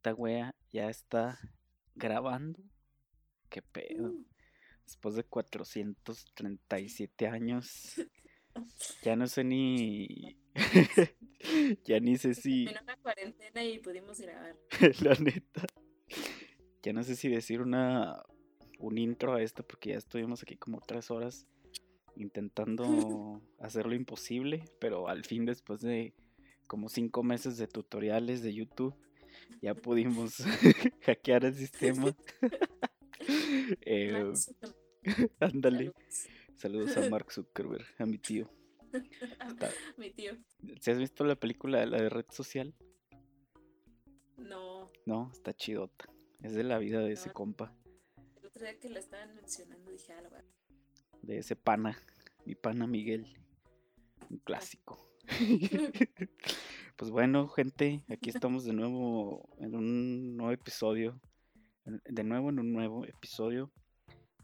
esta wea ya está grabando. ¿Qué pedo? Uh. Después de 437 años, ya no sé ni. ya ni sé si. En una cuarentena y pudimos grabar. La neta. Ya no sé si decir una. Un intro a esto, porque ya estuvimos aquí como tres horas intentando hacer lo imposible, pero al fin, después de como cinco meses de tutoriales de YouTube, ya pudimos hackear el sistema. Eh, ándale. saludos. Saludos a Mark Zuckerberg, a mi tío. Está- Mi tío. ¿Se has visto la película, la de Red Social? No, No, está chidota. Es de la vida de ese No. compa, el otro día que la estaban mencionando dije, ah, la verdad. de ese pana, mi pana Miguel. Un clásico. Pues bueno, gente, aquí estamos de nuevo en un nuevo episodio. De nuevo en un nuevo episodio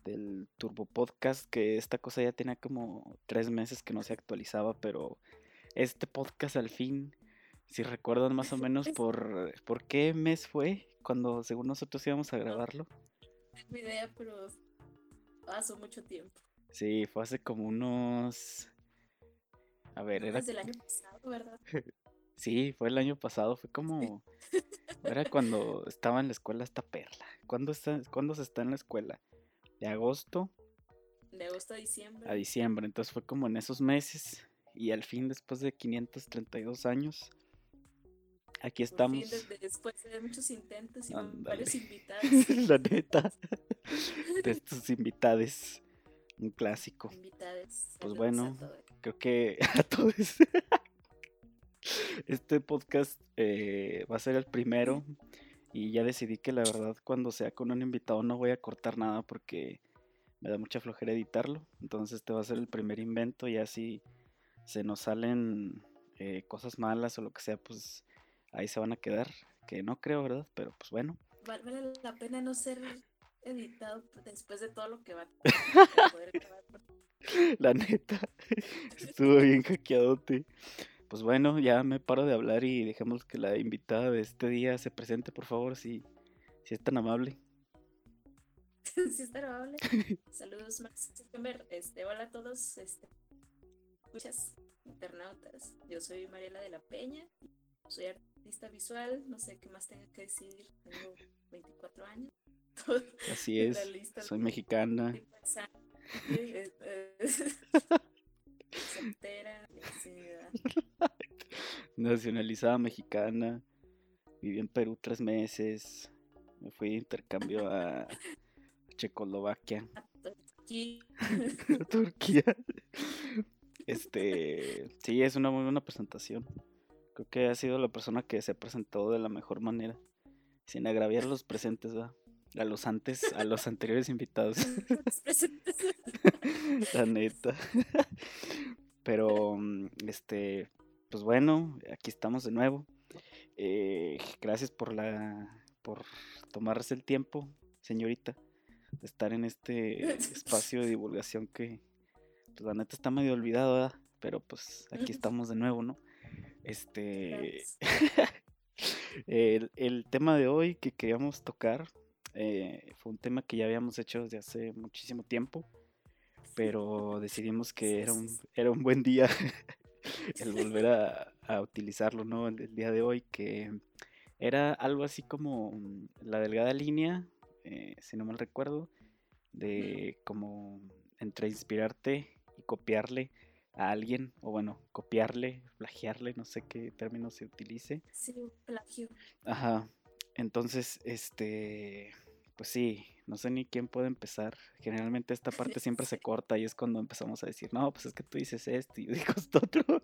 del Turbo Podcast, que esta cosa ya tenía como tres meses que no se actualizaba, pero este podcast al fin, si recuerdan más o menos por, por qué mes fue, cuando según nosotros íbamos a grabarlo. No tengo idea, pero pasó mucho tiempo. Sí, fue hace como unos... A ver, era... Desde el año pasado, ¿verdad? Sí, fue el año pasado, fue como... Era cuando estaba en la escuela esta perla. ¿Cuándo, está, ¿Cuándo se está en la escuela? De agosto De agosto a diciembre. a diciembre, entonces fue como en esos meses. Y al fin, después de 532 años, aquí Por estamos. fin, desde- después de muchos intentos y Ándale. varios invitados. la neta, de estos invitades, un clásico. invitades. Pues saludos a bueno. todos. Creo que a todos. Este podcast eh, va a ser el primero y ya decidí que la verdad cuando sea con un invitado no voy a cortar nada porque me da mucha flojera editarlo. Entonces este va a ser el primer invento y así se nos salen eh, cosas malas o lo que sea, pues ahí se van a quedar. Que no creo, ¿verdad? Pero pues bueno. Val- Vale la pena no ser editado después de todo lo que va a poder grabar. La neta, estuvo bien hackeadote. Pues bueno, ya me paro de hablar y dejemos que la invitada de este día se presente, por favor, si, si es tan amable. Sí, está amable. Saludos, Max. Este, hola a todos. Este, muchas internautas. Yo soy Mariela de la Peña. Soy artista visual. No sé qué más tenga que decir. Tengo 24 años. Así la es, lista soy mexicana. Soltera. Nacionalizada mexicana. Viví en Perú tres meses. Me fui de intercambio a Checoslovaquia. Aquí, Turquía. Este, sí, es una muy buena presentación. Creo que ha sido la persona que se ha presentado de la mejor manera, sin agraviar a los presentes, ¿verdad? A los antes, a los anteriores invitados, la neta. Pero, mm, este, pues bueno, aquí estamos de nuevo. Eh, gracias por la, por tomarse el tiempo, señorita, de estar en este espacio de divulgación que, pues la neta está medio olvidado, ¿verdad? Pero pues aquí estamos de nuevo, ¿no? Este, el, el tema de hoy que queríamos tocar eh, fue un tema que ya habíamos hecho desde hace muchísimo tiempo, pero decidimos que era un, era un buen día el volver a, a utilizarlo, ¿no? El, el día de hoy, que era algo así como la delgada línea, eh, si no mal recuerdo, de como entre inspirarte y copiarle a alguien, o bueno, copiarle, plagiarle, no sé qué término se utilice. Sí, plagio. Ajá. Entonces, este, pues sí, no sé ni quién puede empezar. Generalmente esta parte siempre se corta y es cuando empezamos a decir, no, pues es que tú dices esto y yo digo esto otro.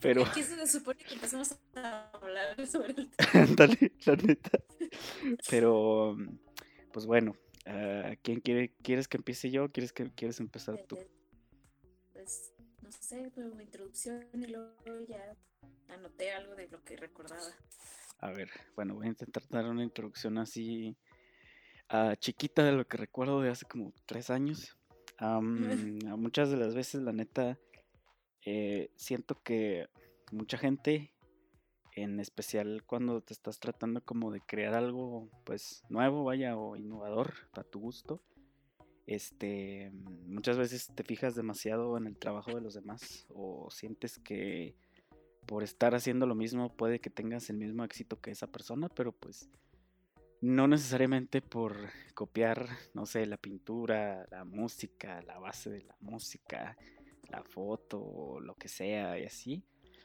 Pero, Aquí se supone que empezamos a hablar sobre el tema. ándale, la neta. Pero, pues bueno, ah, ¿quién quiere, quieres que empiece yo? o ¿Quieres que quieres empezar tú? Pues, no sé, pero una introducción y luego ya anoté algo de lo que recordaba. A ver, bueno, voy a intentar dar una introducción así ah, chiquita de lo que recuerdo de hace como tres años. A muchas de las veces, la neta, eh, siento que mucha gente en especial cuando te estás tratando como de crear algo pues nuevo, vaya, o innovador a tu gusto. Este, muchas veces te fijas demasiado en el trabajo de los demás o sientes que por estar haciendo lo mismo puede que tengas el mismo éxito que esa persona, pero pues no necesariamente por copiar, no sé, la pintura, la música, la base de la música, la foto, lo que sea y así,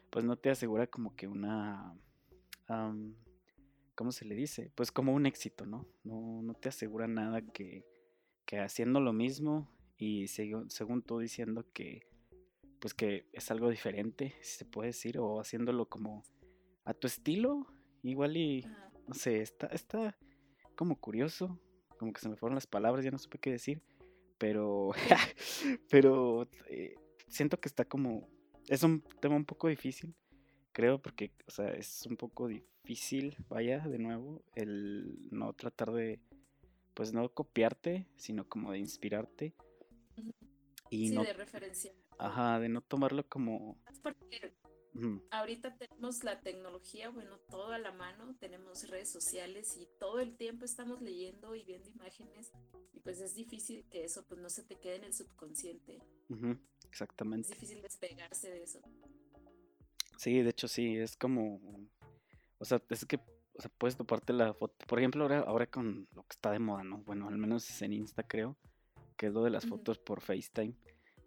pues no te asegura como que una... ¿Cómo se le dice? Pues como un éxito, ¿no? No, no te asegura nada que, que haciendo lo mismo y según tú diciendo que pues que es algo diferente, si se puede decir, o haciéndolo como a tu estilo, igual y no sé, está, está como curioso, como que se me fueron las palabras, ya no supe qué decir, pero, pero eh, siento que está como, es un tema un poco difícil, creo, porque, o sea, es un poco difícil, vaya, de nuevo, el no tratar de, pues no copiarte, sino como de inspirarte. Y sí, de referencia. Ajá, de no tomarlo como... Porque ahorita tenemos la tecnología, bueno, todo a la mano, tenemos redes sociales y todo el tiempo estamos leyendo y viendo imágenes y pues es difícil que eso pues no se te quede en el subconsciente. exactamente. Es difícil despegarse de eso. Sí, de hecho sí, es como... O sea, es que o sea, puedes toparte la foto. Por ejemplo, ahora, ahora con lo que está de moda, ¿no? Bueno, al menos es en Insta, creo, que es lo de las fotos por FaceTime.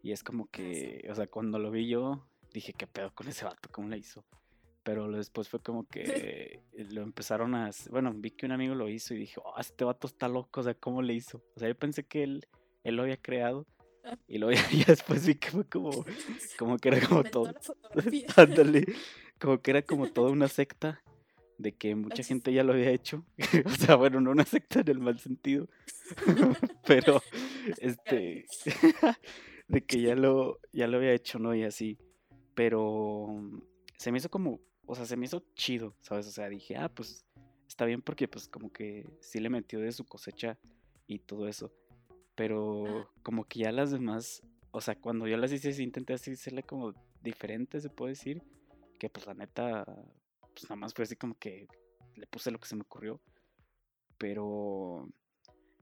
Y es como ah, que, o sea, cuando lo vi yo, dije, ¿qué pedo con ese vato? ¿Cómo le hizo? Pero después fue como que lo empezaron a... Bueno, vi que un amigo lo hizo y dije, oh, este vato está loco, o sea, ¿cómo le hizo? O sea, yo pensé que él, él lo había creado. Ah. Y luego ya, después vi que fue como, como que era como todo. Ándale, como que era como toda una secta de que mucha gente ya lo había hecho. o sea, bueno, no una secta en el mal sentido. pero, este de que ya lo, ya lo había hecho, ¿no? Y así. Pero mm, se me hizo como, o sea, se me hizo chido, ¿sabes? O sea, dije, ah, pues está bien porque pues como que sí le metió de su cosecha y todo eso. Pero como que ya las demás, o sea, cuando yo las hice, sí intenté hacerle como diferente, se puede decir. Que pues la neta, pues nada más fue así como que le puse lo que se me ocurrió. Pero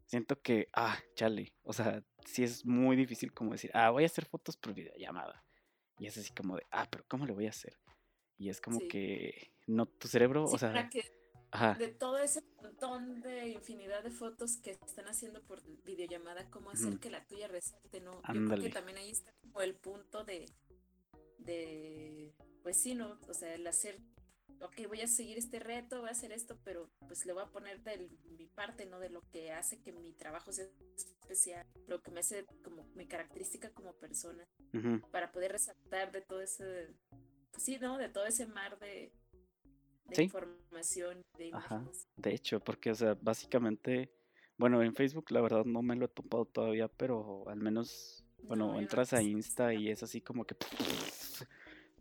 siento que, ah, chale, o sea, sí es muy difícil como decir, ah, voy a hacer fotos por videollamada. Y es así como de, ah, pero ¿cómo le voy a hacer? Y es como que, no, tu cerebro, o sea... ajá. De todo ese montón de infinidad de fotos que están haciendo por videollamada, ¿cómo hacer que la tuya resalte? ¿no? Yo creo que también ahí está como el punto de, de, pues sí, ¿no? O sea, el hacer ok, voy a seguir este reto, voy a hacer esto, pero pues le voy a poner de mi parte, ¿no? De lo que hace que mi trabajo sea especial, lo que me hace como mi característica como persona, para poder resaltar de todo ese, pues sí, ¿no? De todo ese mar de, información, de imágenes. De hecho, porque, o sea, básicamente, bueno, en Facebook la verdad no me lo he topado todavía, pero al menos, bueno, entras a Insta y es así como que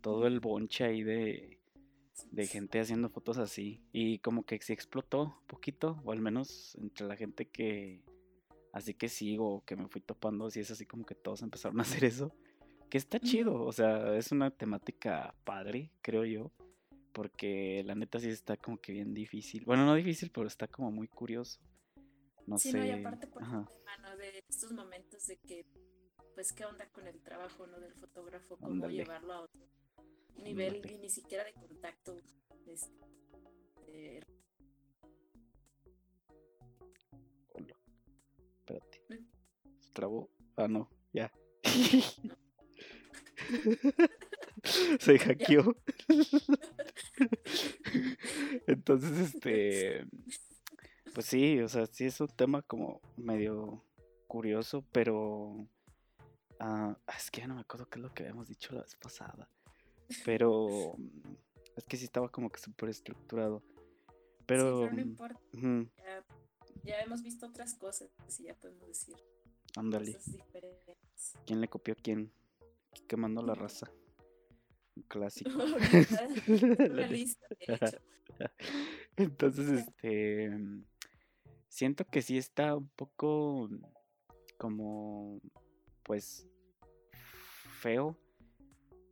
todo el bonche ahí de de gente haciendo fotos así. Y como que sí explotó un poquito, o al menos entre la gente que así que sigo, que me fui topando, así es así como que todos empezaron a hacer eso. Que está chido, o sea, es una temática padre, creo yo. Porque la neta sí está como que bien difícil. Bueno, no difícil, pero está como muy curioso. No sí, sé. No, y aparte por mano de estos momentos de que, pues, ¿qué onda con el trabajo, no? Del fotógrafo, cómo llevarlo a otro nivel ni siquiera de contacto. Este, Hola. Espérate. ¿Eh? ¿Se trabó? Ah, no, ya. Se hackeó. Entonces, este. Pues sí, o sea, sí es un tema como medio curioso, pero. Ah, es que ya no me acuerdo qué es lo que habíamos dicho la vez pasada. Pero mm, es que sí estaba como que súper estructurado. Pero, no mm, importa. ya, hemos visto otras cosas, y ya podemos decir. Ándale. ¿Quién le copió a quién? Quemando la raza. Un clásico. Entonces, este. Siento que sí está un poco como. Pues. Feo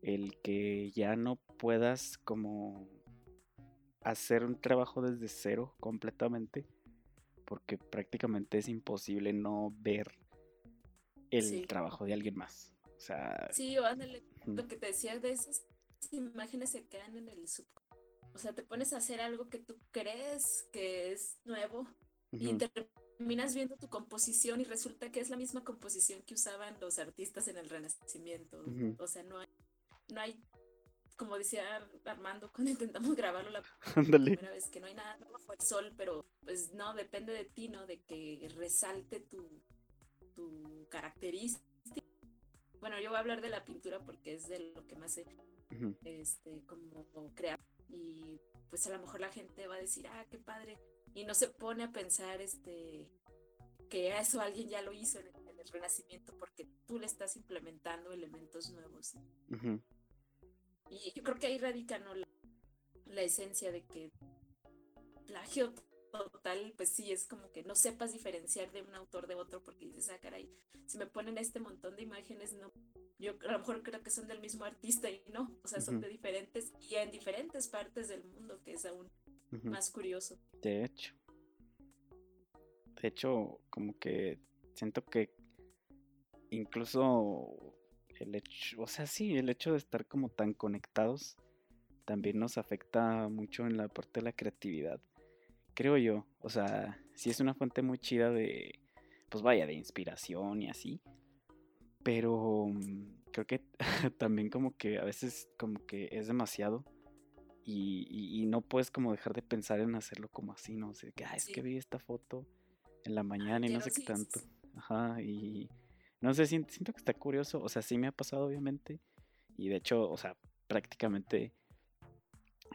el que ya no puedas como hacer un trabajo desde cero completamente, porque prácticamente es imposible no ver el trabajo de alguien más. O sea, sí, o ándale, lo que te decía de esas imágenes se quedan en el sub. O sea, te pones a hacer algo que tú crees que es nuevo y terminas viendo tu composición y resulta que es la misma composición que usaban los artistas en el Renacimiento. O sea, no hay, no hay como decía Armando cuando intentamos grabarlo la primera vez, que no hay nada bajo el sol, pero pues no, depende de ti, ¿no? De que resalte tu, tu característica. Bueno, yo voy a hablar de la pintura porque es de lo que más sé, este, como crear. Y pues a lo mejor la gente va a decir, ah, qué padre. Y no se pone a pensar, este, que eso alguien ya lo hizo en el, Renacimiento porque tú le estás implementando elementos nuevos. Y yo creo que ahí radica ¿no? la, esencia de que plagio total, pues sí, es como que no sepas diferenciar de un autor de otro porque dices, ah, caray, si me ponen este montón de imágenes, no, yo a lo mejor creo que son del mismo artista y no, o sea, son de diferentes y en diferentes partes del mundo, que es aún más curioso. De hecho, de hecho, como que siento que incluso el hecho, o sea, sí, el hecho de estar como tan conectados también nos afecta mucho en la parte de la creatividad. Creo yo, o sea, sí es una fuente muy chida de, pues vaya, de inspiración y así. Pero mm, creo que también como que a veces como que es demasiado. Y, no puedes como dejar de pensar en hacerlo como así, ¿no? sé, que, ah, es que vi esta foto en la mañana y no sé qué tanto. Ajá, y no sé, siento, siento que está curioso. O sea, sí me ha pasado, obviamente. Y de hecho, o sea, prácticamente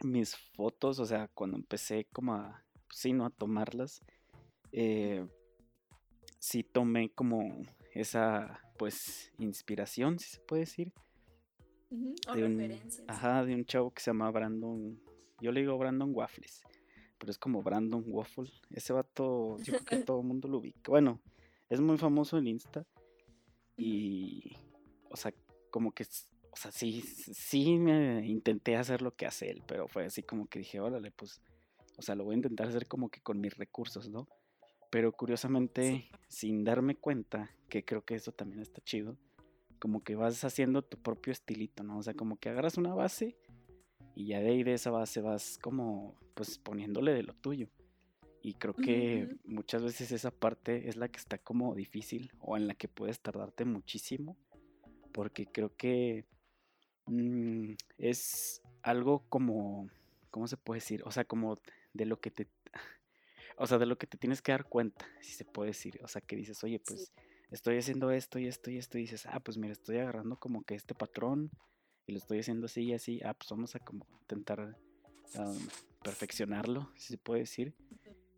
mis fotos, o sea, cuando empecé como a, pues sí, ¿no? A tomarlas, eh, sí tomé como esa, pues, inspiración, si se puede decir. de un, ajá, de un chavo que se llama Brandon, yo le digo Brandon Waffles, pero es como Brandon Waffle. Ese vato, yo creo que todo el mundo lo ubica. Bueno, es muy famoso en Insta. Y, o sea, como que, o sea, sí, sí me intenté hacer lo que hace él, pero fue así como que dije, órale, pues, o sea, lo voy a intentar hacer como que con mis recursos, ¿no? Pero curiosamente, sin darme cuenta, que creo que eso también está chido, como que vas haciendo tu propio estilito, ¿no? O sea, como que agarras una base y ya de ahí de esa base vas como, pues, poniéndole de lo tuyo. Y creo que muchas veces esa parte es la que está como difícil o en la que puedes tardarte muchísimo. Porque creo que mm, es algo como, ¿cómo se puede decir? O sea, como de lo que te... O sea, de lo que te tienes que dar cuenta, si se puede decir. O sea, que dices, oye, pues estoy haciendo esto y esto y esto. Y dices, ah, pues mira, estoy agarrando como que este patrón y lo estoy haciendo así y así. Ah, pues vamos a como intentar perfeccionarlo, si se puede decir.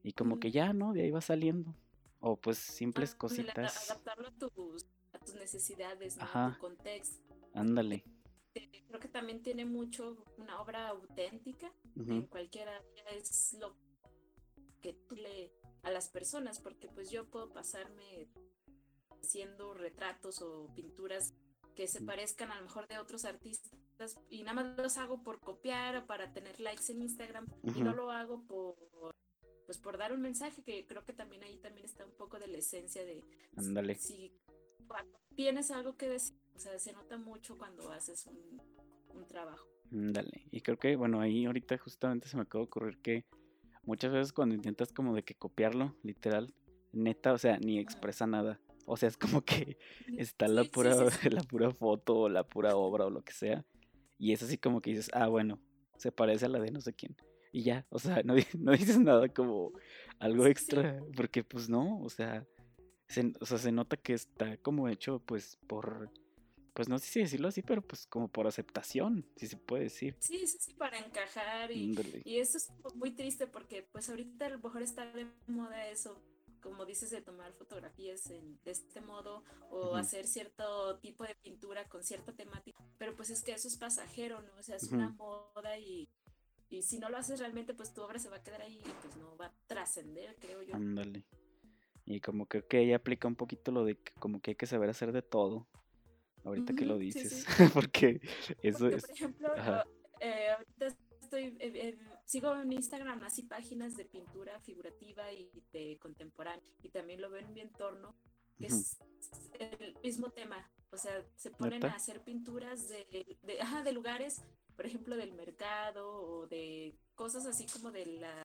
Y como que ya, ¿no? De ahí va saliendo. O pues simples ah, cositas. Adaptarlo a tus, a tus necesidades, ¿no? A tu contexto. Ándale. Creo que también tiene mucho una obra auténtica. En cualquier área es lo que tú le a las personas, porque pues yo puedo pasarme haciendo retratos o pinturas que se parezcan a lo mejor de otros artistas y nada más los hago por copiar o para tener likes en Instagram y no lo hago por pues por dar un mensaje que creo que también ahí también está un poco de la esencia de Ándale. si tienes algo que decir, o sea, se nota mucho cuando haces un, trabajo. Ándale. Y creo que, bueno, ahí ahorita justamente se me acaba de ocurrir que muchas veces cuando intentas como de que copiarlo, literal, neta, o sea, ni expresa nada. O sea, es como que está la pura, la pura foto o la pura obra o lo que sea. Y es así como que dices, ah, bueno, se parece a la de no sé quién y ya, o sea, no, no dices nada como algo extra, porque pues no, o sea, se, o sea, se nota que está como hecho pues por, pues no sé si decirlo así, pero pues como por aceptación, si se puede decir. Sí, sí, sí, para encajar y, y eso es muy triste porque pues ahorita a lo mejor está de moda eso, como dices, de tomar fotografías en, de este modo o hacer cierto tipo de pintura con cierta temática, pero pues es que eso es pasajero, ¿no? O sea, es una moda y y si no lo haces realmente, pues tu obra se va a quedar ahí y pues no va a trascender, creo yo. Ándale. Y como que ella aplica un poquito lo de que como que hay que saber hacer de todo. Ahorita que lo dices. Porque eso es. Por ejemplo, eh, ahorita estoy, eh, eh, sigo en Instagram así páginas de pintura figurativa y de contemporánea y también lo veo en mi entorno, que es el mismo tema, o sea, se ponen a hacer pinturas de, de, de lugares, por ejemplo, del mercado o de cosas así como de la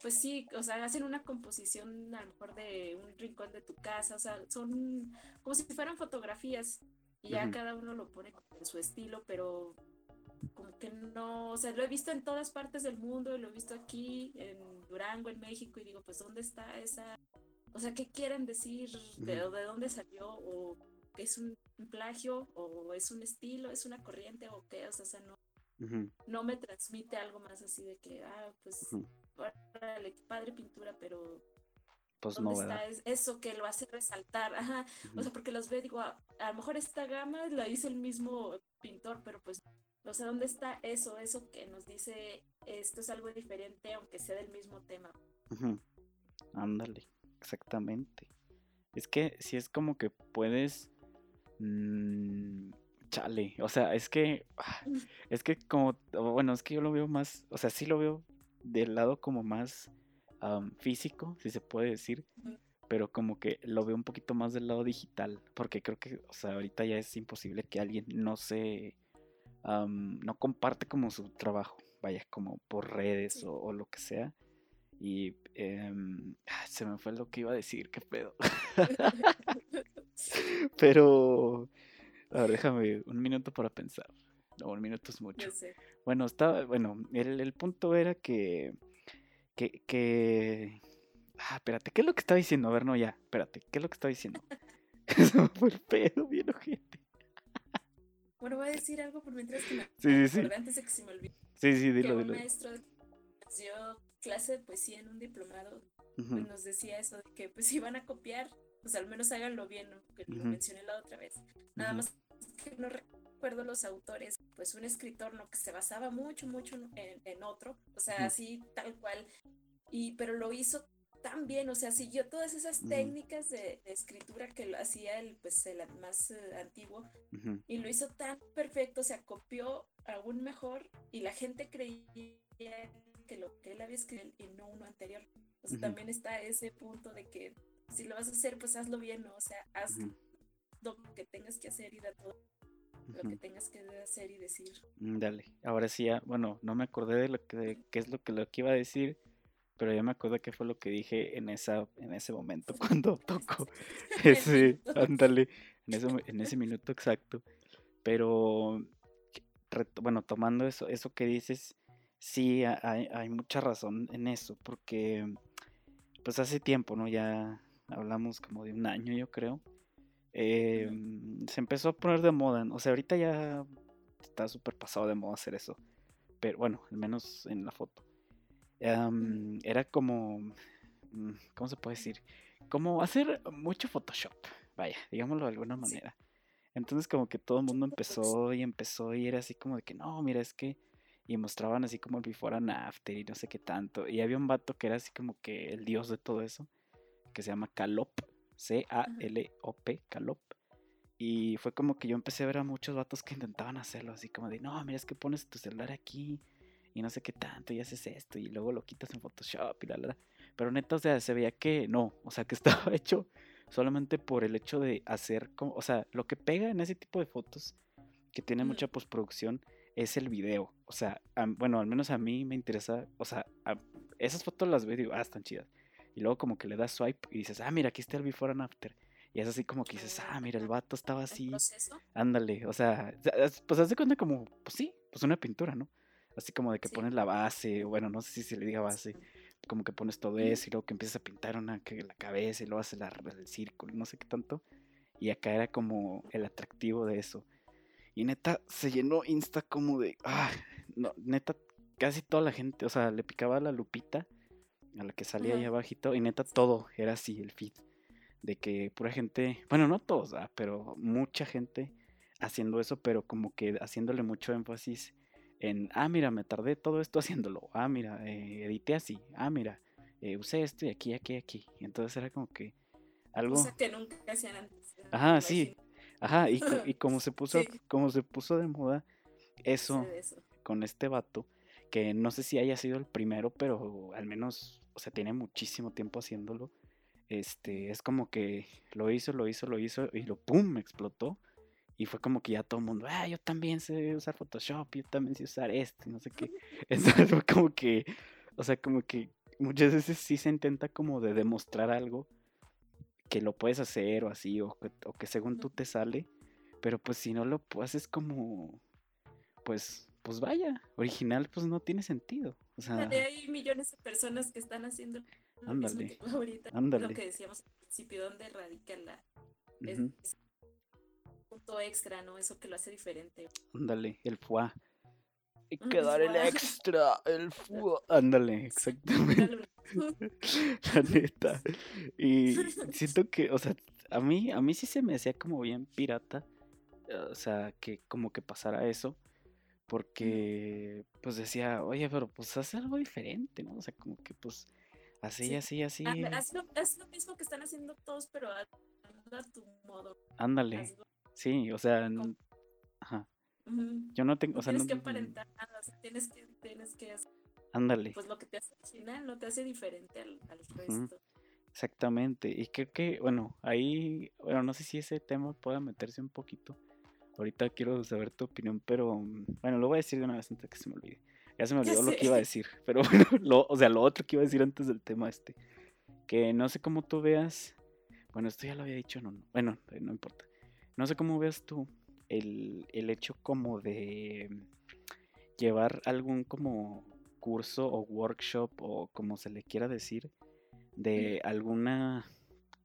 pues sí, o sea, hacen una composición a lo mejor de un rincón de tu casa, o sea, son como si fueran fotografías y ya cada uno lo pone en su estilo, pero como que no, o sea, lo he visto en todas partes del mundo, lo he visto aquí, en Durango, en México, y digo, pues, ¿dónde está esa, o sea, qué quieren decir, de, de dónde salió, o que es un, plagio, o es un estilo, es una corriente, o qué, o sea, no, no me transmite algo más así de que, ah, pues, padre pintura, pero pues ¿Dónde no, está eso que lo hace resaltar? Ajá. O sea, porque los veo, digo, a, lo mejor esta gama la hizo el mismo pintor, pero pues, o sea, ¿dónde está eso? Eso que nos dice esto es algo diferente, aunque sea del mismo tema. Ándale, exactamente. Es que si es como que puedes. Mmm, chale, o sea, es que. Ah, es que como. Bueno, es que yo lo veo más. O sea, sí lo veo del lado como más físico, si se puede decir, pero como que lo veo un poquito más del lado digital, porque creo que, o sea, ahorita ya es imposible que alguien no se, no comparte como su trabajo, vaya, como por redes o, lo que sea. Y em, se me fue lo que iba a decir, qué pedo. pero, a ver, déjame un minuto para pensar. No, un minuto es mucho. Bueno, estaba, bueno, el, el punto era que que, que... Ah, espérate, ¿qué es lo que estaba diciendo? A ver, no, ya, espérate, ¿qué es lo que estaba diciendo? Eso me fue el pedo, bien ojete. Bueno, voy a decir algo por mientras que me sí, sí, sí. antes de que se me olvide. Sí, sí, dilo, que dilo. Un maestro dio clase de poesía en un diplomado pues nos decía eso de que pues si van a copiar, pues al menos háganlo bien, ¿no? Que lo mencioné la otra vez. Nada más que no recuerdo los autores, pues un escritor, ¿no? Que se basaba mucho, mucho en, otro, o sea, así tal cual, y, pero lo hizo tan bien, o sea, siguió todas esas técnicas de, escritura que lo hacía el, pues, el más eh, antiguo, y lo hizo tan perfecto, o sea, copió aún mejor, y la gente creía que lo que él había escrito y no uno anterior. O sea, también está ese punto de que si lo vas a hacer, pues hazlo bien, ¿no? O sea, haz lo que tengas que hacer y da todo lo que tengas que hacer y decir. Mm, dale, ahora sí ya, bueno, no me acordé de lo que qué es lo que lo que iba a decir, pero ya me acuerdo qué fue lo que dije en esa en ese momento cuando tocó ese, ándale, en ese en ese minuto exacto. Pero bueno, tomando eso eso que dices, sí hay, hay mucha razón en eso, porque pues hace tiempo, ¿no? Ya hablamos como de un año, yo creo eh, se empezó a poner de moda. O sea, ahorita ya está súper pasado de moda hacer eso. Pero bueno, al menos en la foto. era como. Mm, ¿Cómo se puede decir? Como hacer mucho Photoshop. Vaya, digámoslo de alguna manera. Entonces, como que todo el mundo empezó y empezó y era así como de que no, mira, es que. Y mostraban así como el before and after y no sé qué tanto. Y había un vato que era así como que el dios de todo eso, que se llama Calop C-A-L-O-P, Calop. Y fue como que yo empecé a ver a muchos vatos que intentaban hacerlo, así como de, no, mira, es que pones tu celular aquí y no sé qué tanto y haces esto y luego lo quitas en Photoshop y la, la, Pero neta, o sea, se veía que no, o sea, que estaba hecho solamente por el hecho de hacer, como, o sea, lo que pega en ese tipo de fotos, que tiene mucha postproducción, es el video. O sea, bueno, al menos a mí me interesa, o sea, esas fotos las veo y digo, ah, están chidas y luego como que le das swipe y dices, ah, mira, aquí está el before and after. Y es así como que dices, ah, mira, el vato estaba así. Ándale, o sea, pues haz de cuenta como, pues sí, pues una pintura, ¿no? Así como de que pones la base, bueno, no sé si se le diga base, como que pones todo eso y luego que empiezas a pintar una, que la cabeza y luego haces la, el círculo, no sé qué tanto. Y acá era como el atractivo de eso. Y neta, se llenó Insta como de, ah, no, neta, casi toda la gente, o sea, le picaba la lupita a la que salía ahí abajito y neta todo era así el feed de que pura gente, bueno, no todos, pero mucha gente haciendo eso, pero como que haciéndole mucho énfasis en, ah, mira, me tardé todo esto haciéndolo, ah, mira, eh, edité así, ah, mira, eh, usé esto y aquí, aquí, aquí. Y entonces era como que algo... Que nunca hacían antes. Ajá, sí. Ajá, y, y como se puso, como se puso de moda eso, con este vato, que no sé si haya sido el primero, pero al menos, o sea, tiene muchísimo tiempo haciéndolo. Este, es como que lo hizo, lo hizo, lo hizo y lo pum, explotó. Y fue como que ya todo el mundo, ah, yo también sé usar Photoshop, yo también sé usar esto, no sé qué. Entonces fue como que, o sea, como que muchas veces sí se intenta como de demostrar algo que lo puedes hacer o así, o que, o que según tú te sale, pero pues si no lo haces como, pues, pues vaya, original pues no tiene sentido. O sea, hay millones de personas que están haciendo lo Ándale, mismo que tú ahorita. ándale. Lo que decíamos al principio, ¿dónde radica la es- punto extra, ¿no? Eso que lo hace diferente. ándale, el foie. Hay que el dar el foie. extra, el foie. Ándale, exactamente. La neta. Y siento que, o sea, a mí, a mí sí se me hacía como bien pirata. eh, O sea, que como que pasara eso. Porque, pues decía, oye, pero pues haz algo diferente, ¿no? O sea, como que pues así, Sí. así, así. Ah, haz, lo, haz lo mismo que están haciendo todos, pero hazlo a tu modo. Ándale. hazlo Sí, o sea, ajá. Yo no tengo, o sea, tienes no, que aparentar nada, o sea, tienes que, tienes que hacer ándale. pues lo que te hace original, no te hace diferente al, al resto. Exactamente. Y creo que, bueno, ahí, bueno, no sé si ese tema pueda meterse un poquito. Ahorita quiero saber tu opinión, pero mm, bueno, lo voy a decir de una vez antes que se me olvide. Ya se me olvidó lo que iba a decir, pero bueno, lo, o sea, lo otro que iba a decir antes del tema este, que no sé cómo tú veas, bueno, esto ya lo había dicho, no, no, bueno, eh, no importa. No sé cómo veas tú el, el hecho como de llevar algún como curso o workshop o como se le quiera decir de alguna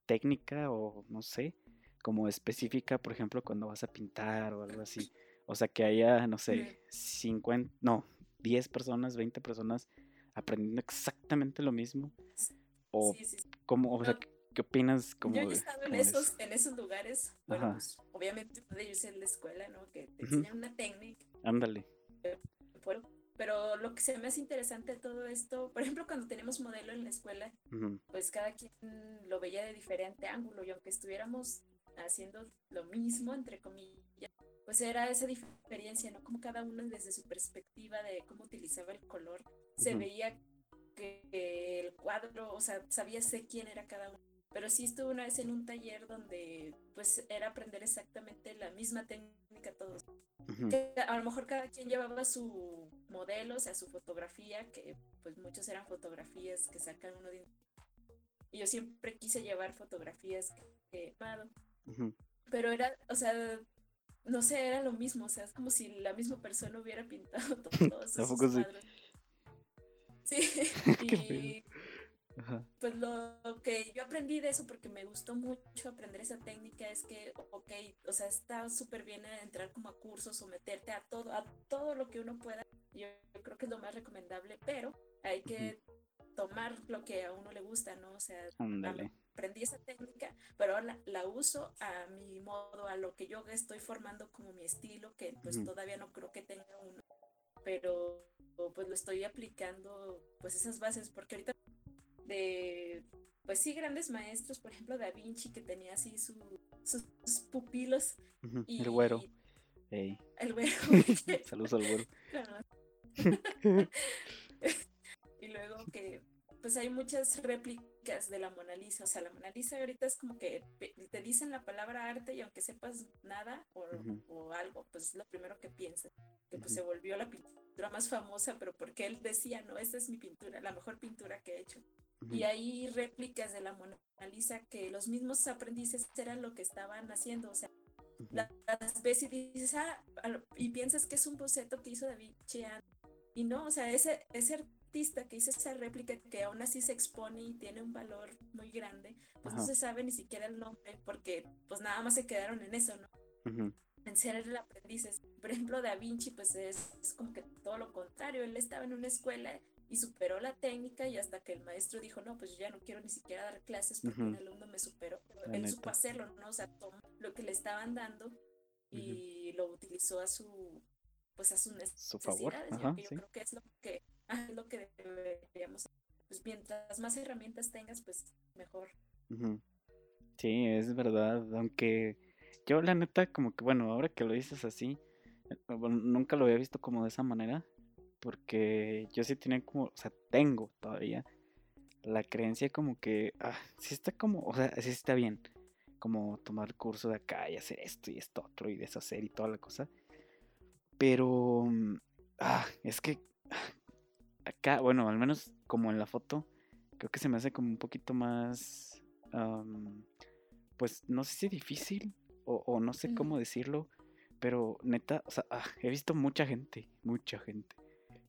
técnica o no sé, como específica, por ejemplo, cuando vas a pintar o algo así. O sea, que haya, no sé, Ujú. 50, no, 10 personas, 20 personas aprendiendo exactamente lo mismo. O Sí, sí, sí. cómo, o sea, ¿qué, opinas como Yo he estado en como esos, en esos lugares, bueno, Ajá. pues obviamente uno de ellos es la escuela, ¿no? Que te una técnica, Ándale. pero, pero lo que se me hace interesante de todo esto, por ejemplo, cuando tenemos modelo en la escuela, pues cada quien lo veía de diferente ángulo y aunque estuviéramos haciendo lo mismo, entre comillas, pues era esa diferencia, ¿no? Como cada uno desde su perspectiva de cómo utilizaba el color, se Ujú. veía que el cuadro, o sea, sabía sé quién era cada uno. Pero sí estuve una vez en un taller donde pues era aprender exactamente la misma técnica todos. ujú, Que a lo mejor cada quien llevaba su modelo, o sea, su fotografía, que pues muchos eran fotografías que sacan uno de... Y yo siempre quise llevar fotografías que que he tomado, pero era, o sea, no sé, era lo mismo, o sea, es como si la misma persona hubiera pintado to- todos ¿A esos sí? cuadros. Sí, pedo. y pues lo que yo aprendí de eso, porque me gustó mucho aprender esa técnica, es que, ok, o sea, está súper bien entrar como a cursos o meterte a todo, a todo lo que uno pueda. Yo, yo creo que es lo más recomendable, pero hay que tomar lo que a uno le gusta, ¿no? O sea, aprendí esa técnica, pero ahora la, la uso a mi modo, a lo que yo estoy formando como mi estilo, que pues todavía no creo que tenga uno, pero pues lo estoy aplicando, pues esas bases, porque ahorita de, pues sí, grandes maestros, por ejemplo, Da Vinci, que tenía así su, sus, sus pupilos y El güero. El güero. Saludos al güero. y luego que pues hay muchas réplicas de la Mona Lisa, o sea, la Mona Lisa ahorita es como que te dicen la palabra arte y aunque sepas nada o, Ujú. o algo, pues es lo primero que piensas, que pues Ujú. se volvió la pintura más famosa, pero porque él decía, no, esta es mi pintura, la mejor pintura que he hecho. Ujú, Y hay réplicas de la Mona Lisa que los mismos aprendices eran lo que estaban haciendo, o sea, ujú. la- las ves y dices, ah, y piensas que es un boceto que hizo Da Vinci antes. Y no, o sea, ese, ese artista que hizo esa réplica que aún así se expone y tiene un valor muy grande, pues no Ajá. se sabe ni siquiera el nombre, porque pues nada más se quedaron en eso, ¿no? Ujú, En ser el aprendices. Por ejemplo, Da Vinci, pues es, es como que todo lo contrario, él estaba en una escuela y superó la técnica y hasta que el maestro dijo, no, pues yo ya no quiero ni siquiera dar clases porque un Ujú. alumno me superó, pero él supo neta. hacerlo, ¿no? O sea, tomó lo que le estaban dando y lo utilizó a su pues a sus Su favor, necesidades. Yo- ajá, yo, sí. creo que es lo que ajá, es lo que deberíamos pues mientras más herramientas tengas, pues mejor. Sí, es verdad, aunque yo la neta como que bueno, ahora que lo dices así, eh, nunca lo había visto como de esa manera, porque yo sí tenía como, o sea, tengo todavía la creencia como que, ah, sí está como, o sea, sí está bien, como tomar curso de acá y hacer esto y esto otro y deshacer y toda la cosa. Pero, mm, ah, es que acá, bueno, al menos como en la foto, creo que se me hace como un poquito más, pues no sé si difícil o, no sé cómo decirlo, pero neta, o sea, ah, he visto mucha gente, mucha gente,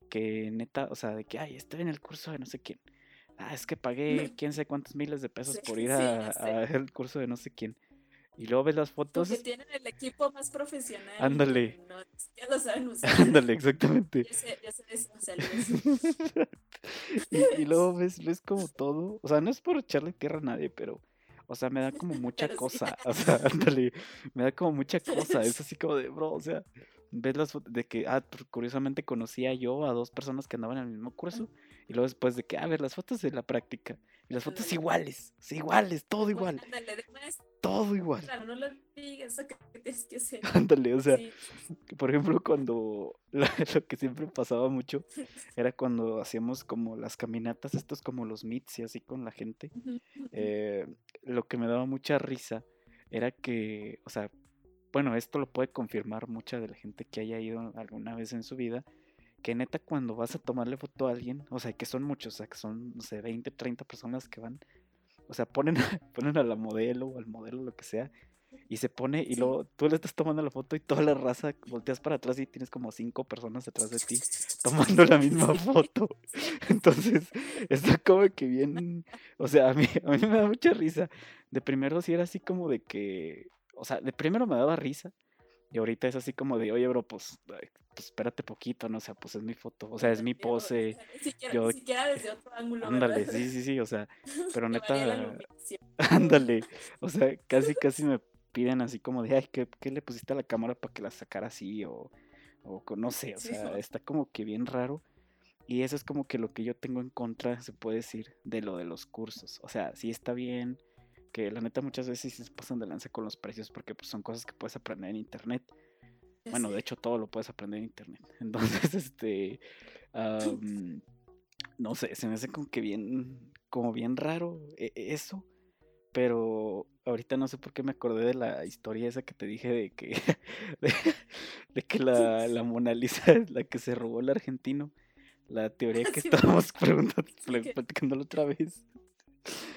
que neta, o sea, de que, ay, estoy en el curso de no sé quién. Ah, es que pagué quién sé cuántos miles de pesos por ir a, el curso de no sé quién. Y luego ves las fotos. Que tienen el equipo más profesional. Ándale. ya lo saben usar. Ándale, exactamente. Ya sé, ya y, y, luego ves, ves como todo. O sea, no es por echarle tierra a nadie, pero. O sea, me da como mucha cosa. O sea, ándale. Me da como mucha cosa. Es así como de, bro, o sea, ves las fotos de que, ah, curiosamente conocía yo a dos personas que andaban en el mismo curso. Y luego después de que, a ver, las fotos de la práctica. Y las fotos iguales, iguales, todo igual. Todo igual. Claro, no lo digas, eso que tienes que hacer. Ándale, o sea, por ejemplo, cuando lo que siempre pasaba mucho era cuando hacíamos como las caminatas, estos como los meets y así con la gente. Eh, lo que me daba mucha risa era que, o sea, bueno, esto lo puede confirmar mucha de la gente que haya ido alguna vez en su vida que neta cuando vas a tomarle foto a alguien, o sea, que son muchos, o sea, que son, no sé, 20, 30 personas que van, o sea, ponen, ponen a la modelo o al modelo, lo que sea, y se pone, y luego tú le estás tomando la foto y toda la raza volteas para atrás y tienes como cinco personas detrás de ti tomando la misma foto. Entonces, está como que bien, o sea, a mí, a mí me da mucha risa. De primero sí era así como de que, o sea, de primero me daba risa, y ahorita es así como de, oye, bro, pues, pues, espérate poquito, ¿no? O sea, pues es mi foto, o sea, es mi pose. Ni siquiera, desde otro ángulo. Ándale, sí, sí, sí, o sea, pero neta, ándale, o sea, casi, casi me piden así como de, ay, ¿qué, qué le pusiste a la cámara para que la sacara así? O, o no sé, o sea, está como que bien raro. Y eso es como que lo que yo tengo en contra, se puede decir, de lo de los cursos. O sea, sí está bien, que la neta muchas veces se pasan de lanza con los precios porque pues, son cosas que puedes aprender en internet. Bueno, de hecho todo lo puedes aprender en internet. Entonces, este, no sé, se me hace como que bien, como bien raro e, e, eso. Pero ahorita no sé por qué me acordé de la historia esa que te dije de que, de, que la, la, Mona Lisa es la que se robó el argentino. La teoría que estábamos preguntando, platicando la otra vez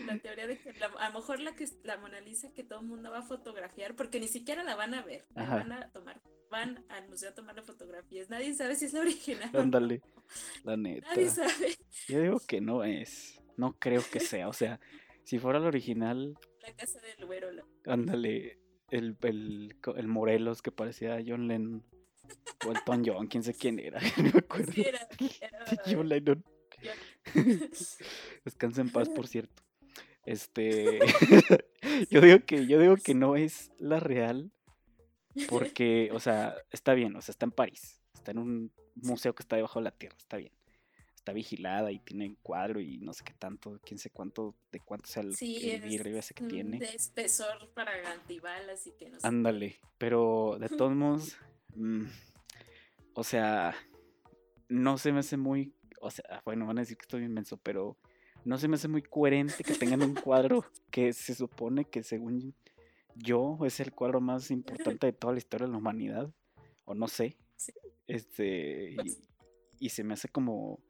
la teoría de que a lo mejor la que la Mona Lisa que todo el mundo va a fotografiar, porque ni siquiera la van a ver, la van a tomar, van al museo a tomar fotografías. Nadie sabe si es la original. Ándale, la neta. Nadie sabe. Yo digo que no es, no creo que sea, o sea, si fuera la original. La casa del güero. Ándale, el, el, el Morelos que parecía John Lennon. O el Tom John, quién sé quién era, no me acuerdo. Sí, era, John Lennon. Descansa en paz, por cierto. Este, yo digo que yo digo que no es la real porque, o sea, está bien, o sea, está en París, está en un museo que está debajo de la tierra, está bien. Está vigilada y tiene cuadro y no sé qué tanto, quién sé cuánto, de cuánto sea el, vidrio ese que tiene. De espesor para antibalas y que no sé. Ándale, pero de todos modos, mm, o sea, no se me hace muy o sea, bueno, van a decir que estoy inmenso, pero no se me hace muy coherente que tengan un cuadro que se supone que según yo es el cuadro más importante de toda la historia de la humanidad, o no sé. Este, pues y, se me hace como,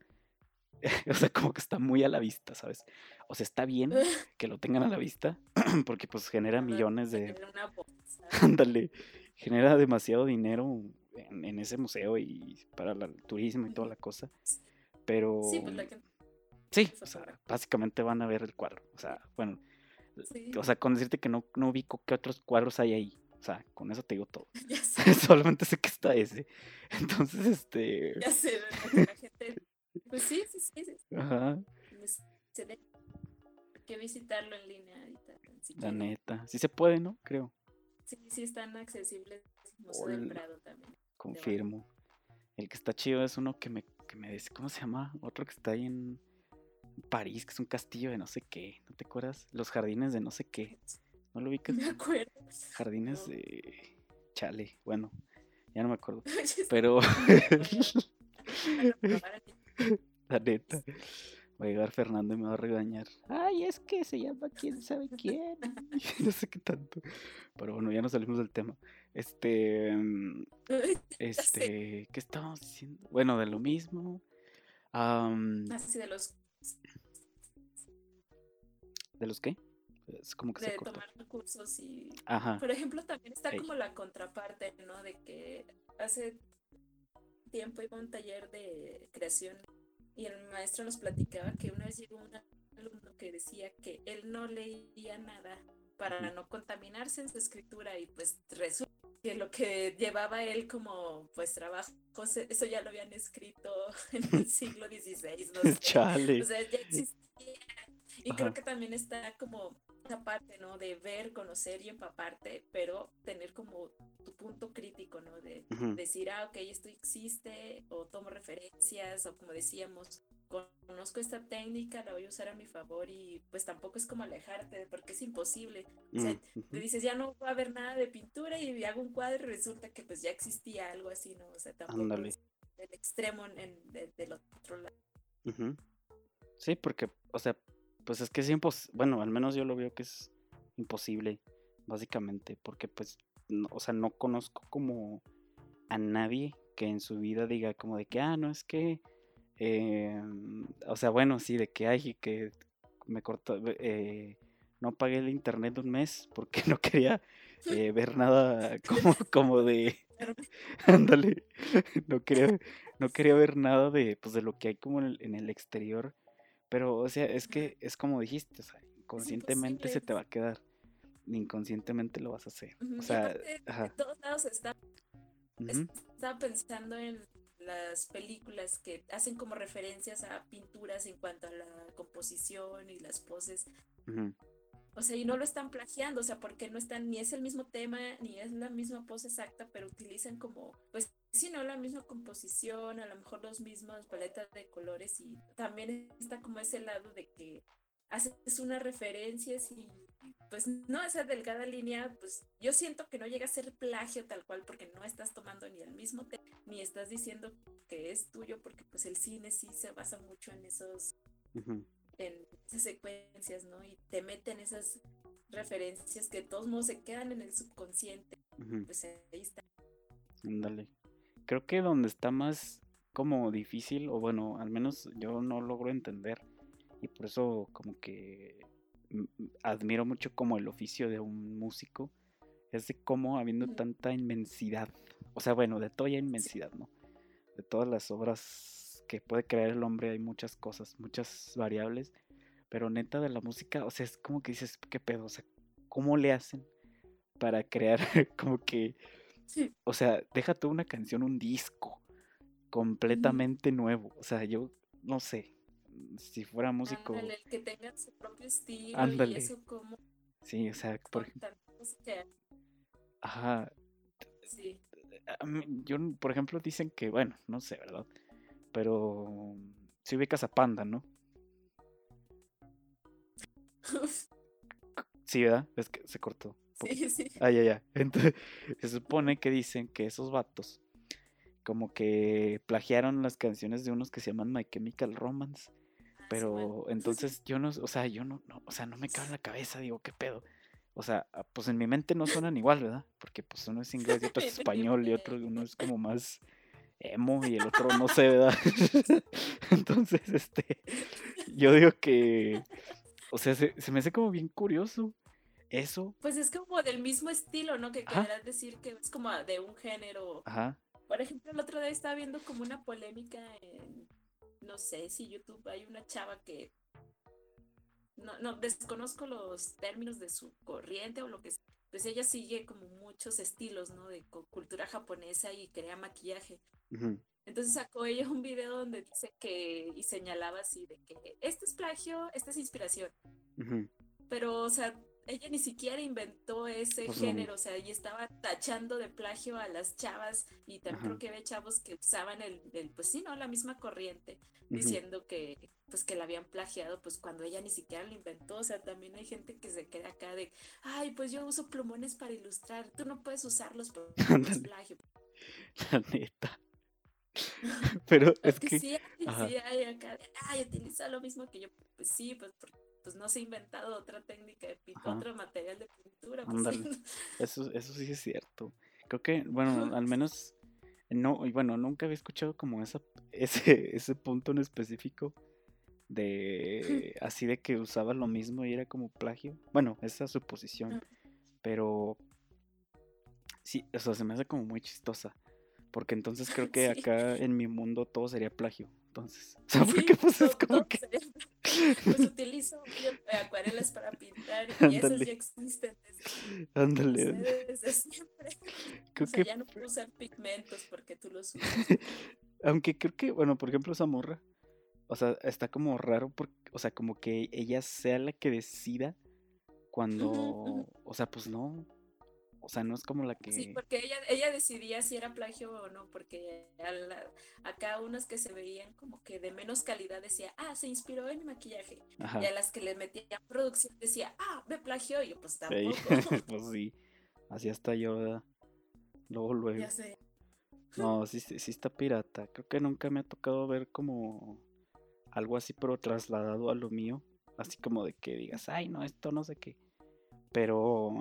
o sea, como que está muy a la vista, ¿sabes? O sea, está bien que lo tengan a la vista, porque pues genera millones de... Ándale, genera demasiado dinero en, en, ese museo y para el turismo y toda la cosa. Pero. Sí, pues o sea, básicamente van a ver el cuadro. O sea, bueno. O sea, con decirte que no, no ubico qué otros cuadros hay ahí. O sea, con eso te digo todo. Solamente sé que está ese. Entonces, este. Ya sé, la gente. Pues sí, sí, sí. sí. Ajá. que visitarlo en línea ahorita. la neta. Sí se puede, ¿no? Creo. Sí, sí están accesibles. Museo del Prado también. Confirmo. El que está chido es uno que me que me dice, ¿cómo se llama? Otro que está ahí en París, que es un castillo de no sé qué, ¿no te acuerdas? Los jardines de no sé qué. ¿No lo ubicas? Me acuerdo. Jardines de Chale, bueno, ya no me acuerdo. Pero La neta. Va a llegar Fernando y me va a regañar. Ay, es que se llama quién sabe quién. no sé qué tanto. Pero bueno, ya nos salimos del tema. Este. Mm, este. ¿Qué estábamos diciendo? Bueno, de lo mismo. Así de los. ¿De los qué? Es como que de se tomar cursos y. Ajá. Por ejemplo, también está como la contraparte, ¿no? De que hace tiempo iba a un taller de creación y el maestro nos platicaba que una vez llegó un alumno que decía que él no leía nada para no contaminarse en su escritura y pues resulta que lo que llevaba él como pues trabajo, eso ya lo habían escrito en el siglo XVI, no sé. Chale. O sea, ya existía. Y creo que también está como esa parte, ¿no? De ver, conocer y empaparte, pero tener como tu punto crítico, ¿no? De decir, ah, ok, esto existe, o tomo referencias, o como decíamos, conozco esta técnica, la voy a usar a mi favor y pues tampoco es como alejarte, porque es imposible. O sea, te dices, ya no va a haber nada de pintura y hago un cuadro y resulta que pues ya existía algo así, ¿no? O sea, tampoco es el extremo en, del otro lado. Sí, porque, o sea, pues es que es imposible, bueno, al menos yo lo veo que es imposible, básicamente, porque pues, o sea, no conozco como a nadie que en su vida diga como de que, ah, no, es que, eh, o sea, bueno, sí, de que hay que me cortó, eh, no pagué el internet un mes porque no quería eh, ver nada como, como de, ándale, no quería, no quería ver nada de, pues de lo que hay como en el, en el exterior pero, o sea, es que es como dijiste, o sea, inconscientemente se te va a quedar. Inconscientemente lo vas a hacer. O sea, ajá. todos lados está, estaba pensando en las películas que hacen como referencias a pinturas en cuanto a la composición y las poses. O sea, y no lo están plagiando, o sea, porque no están, ni es el mismo tema, ni es la misma pose exacta, pero utilizan como, pues, si no la misma composición, a lo mejor los mismos paletas de colores y también está como ese lado de que haces una referencia y pues no esa delgada línea, pues yo siento que no llega a ser plagio tal cual porque no estás tomando ni el mismo tema, ni estás diciendo que es tuyo porque pues el cine sí se basa mucho en esos en esas secuencias, ¿no? Y te meten esas referencias que de todos modos se quedan en el subconsciente. Pues ahí está. Ándale. Creo que donde está más como difícil, o bueno, al menos yo no logro entender, y por eso como que admiro mucho como el oficio de un músico, es de cómo habiendo tanta inmensidad, o sea, bueno, de toda inmensidad, ¿no? De todas las obras que puede crear el hombre hay muchas cosas, muchas variables, pero neta de la música, o sea, es como que dices, ¿qué pedo? O sea, ¿cómo le hacen para crear como que, o sea, deja toda una canción, un disco completamente nuevo, o sea, yo no sé, si fuera músico... Ándale, que tenga su propio estilo Ándale. y eso como... Sí, o sea, por ejemplo... Ajá. Sí. Yo, por ejemplo, dicen que, bueno, no sé, ¿verdad? Pero si ubicas a Panda, ¿no? Sí, ¿verdad? Es que se cortó. Sí, sí. Ah, ya, ya. Entonces, se supone que dicen que esos vatos como que plagiaron las canciones de unos que se llaman My Chemical Romance. Pero entonces yo no, o sea, yo no, no, o sea, no me cabe en la cabeza, digo, ¿qué pedo? O sea, ah, pues en mi mente no suenan igual, ¿verdad? Porque pues uno es inglés y otro es español y otro uno es como más emo y el otro no sé, ¿verdad? Entonces, este, yo digo que, o sea, se, me hace como bien curioso eso. Pues es como del mismo estilo, ¿no? Que querrás decir que es como de un género. Ajá. Por ejemplo, el otro día estaba viendo como una polémica en, no sé si YouTube hay una chava que no, no, desconozco los términos de su corriente o lo que sea. Pues ella sigue como muchos estilos, ¿no? De cultura japonesa y crea maquillaje. Entonces sacó ella un video donde dice que y señalaba así de que esto es plagio, esta es inspiración. Pero, o sea, ella ni siquiera inventó ese pues género, o sea, y estaba tachando de plagio a las chavas y también creo que había chavos que usaban el, pues sí, ¿no? La misma corriente, diciendo que pues que la habían plagiado, pues cuando ella ni siquiera lo inventó, o sea, también hay gente que se queda acá de, ay, pues yo uso plumones para ilustrar, tú no puedes usarlos porque es plagio. La neta. Pero es que, sí, sí hay acá, ay, utiliza lo mismo que yo. Pues sí, pues, pues no se ha inventado otra técnica de pintura, otro material de pintura. Pues, eso, eso sí es cierto. Creo que, bueno, al menos, no, y bueno, nunca había escuchado como esa, ese, ese punto en específico de así de que usaba lo mismo y era como plagio. Bueno, esa suposición. Pero sí, o sea, se me hace como muy chistosa. Porque entonces creo que acá en mi mundo todo sería plagio. Entonces, o sea, porque pues es como que. Pues utilizo acuarelas para pintar y esas ya existen desde, Ándale. desde siempre. Creo o sea, que... ya no puedo usar pigmentos porque tú los usas. Aunque creo que, bueno, por ejemplo, esa morra, o sea, está como raro, porque, o sea, como que ella sea la que decida cuando, o sea, pues no, o sea, no es como la que... Sí, porque ella, ella decidía si era plagio o no, porque acá unas que se veían como que de menos calidad decía, ah, se inspiró en maquillaje. Y a las que le metían producción decía, ah, me plagió. Y yo, pues tampoco. pues sí, así hasta yo, ¿verdad? Luego, luego. Ya sé. No, sí, sí, sí está pirata. Creo que nunca me ha tocado ver como algo así, pero trasladado a lo mío. Así como de que digas, ay, no, esto no sé qué. Pero,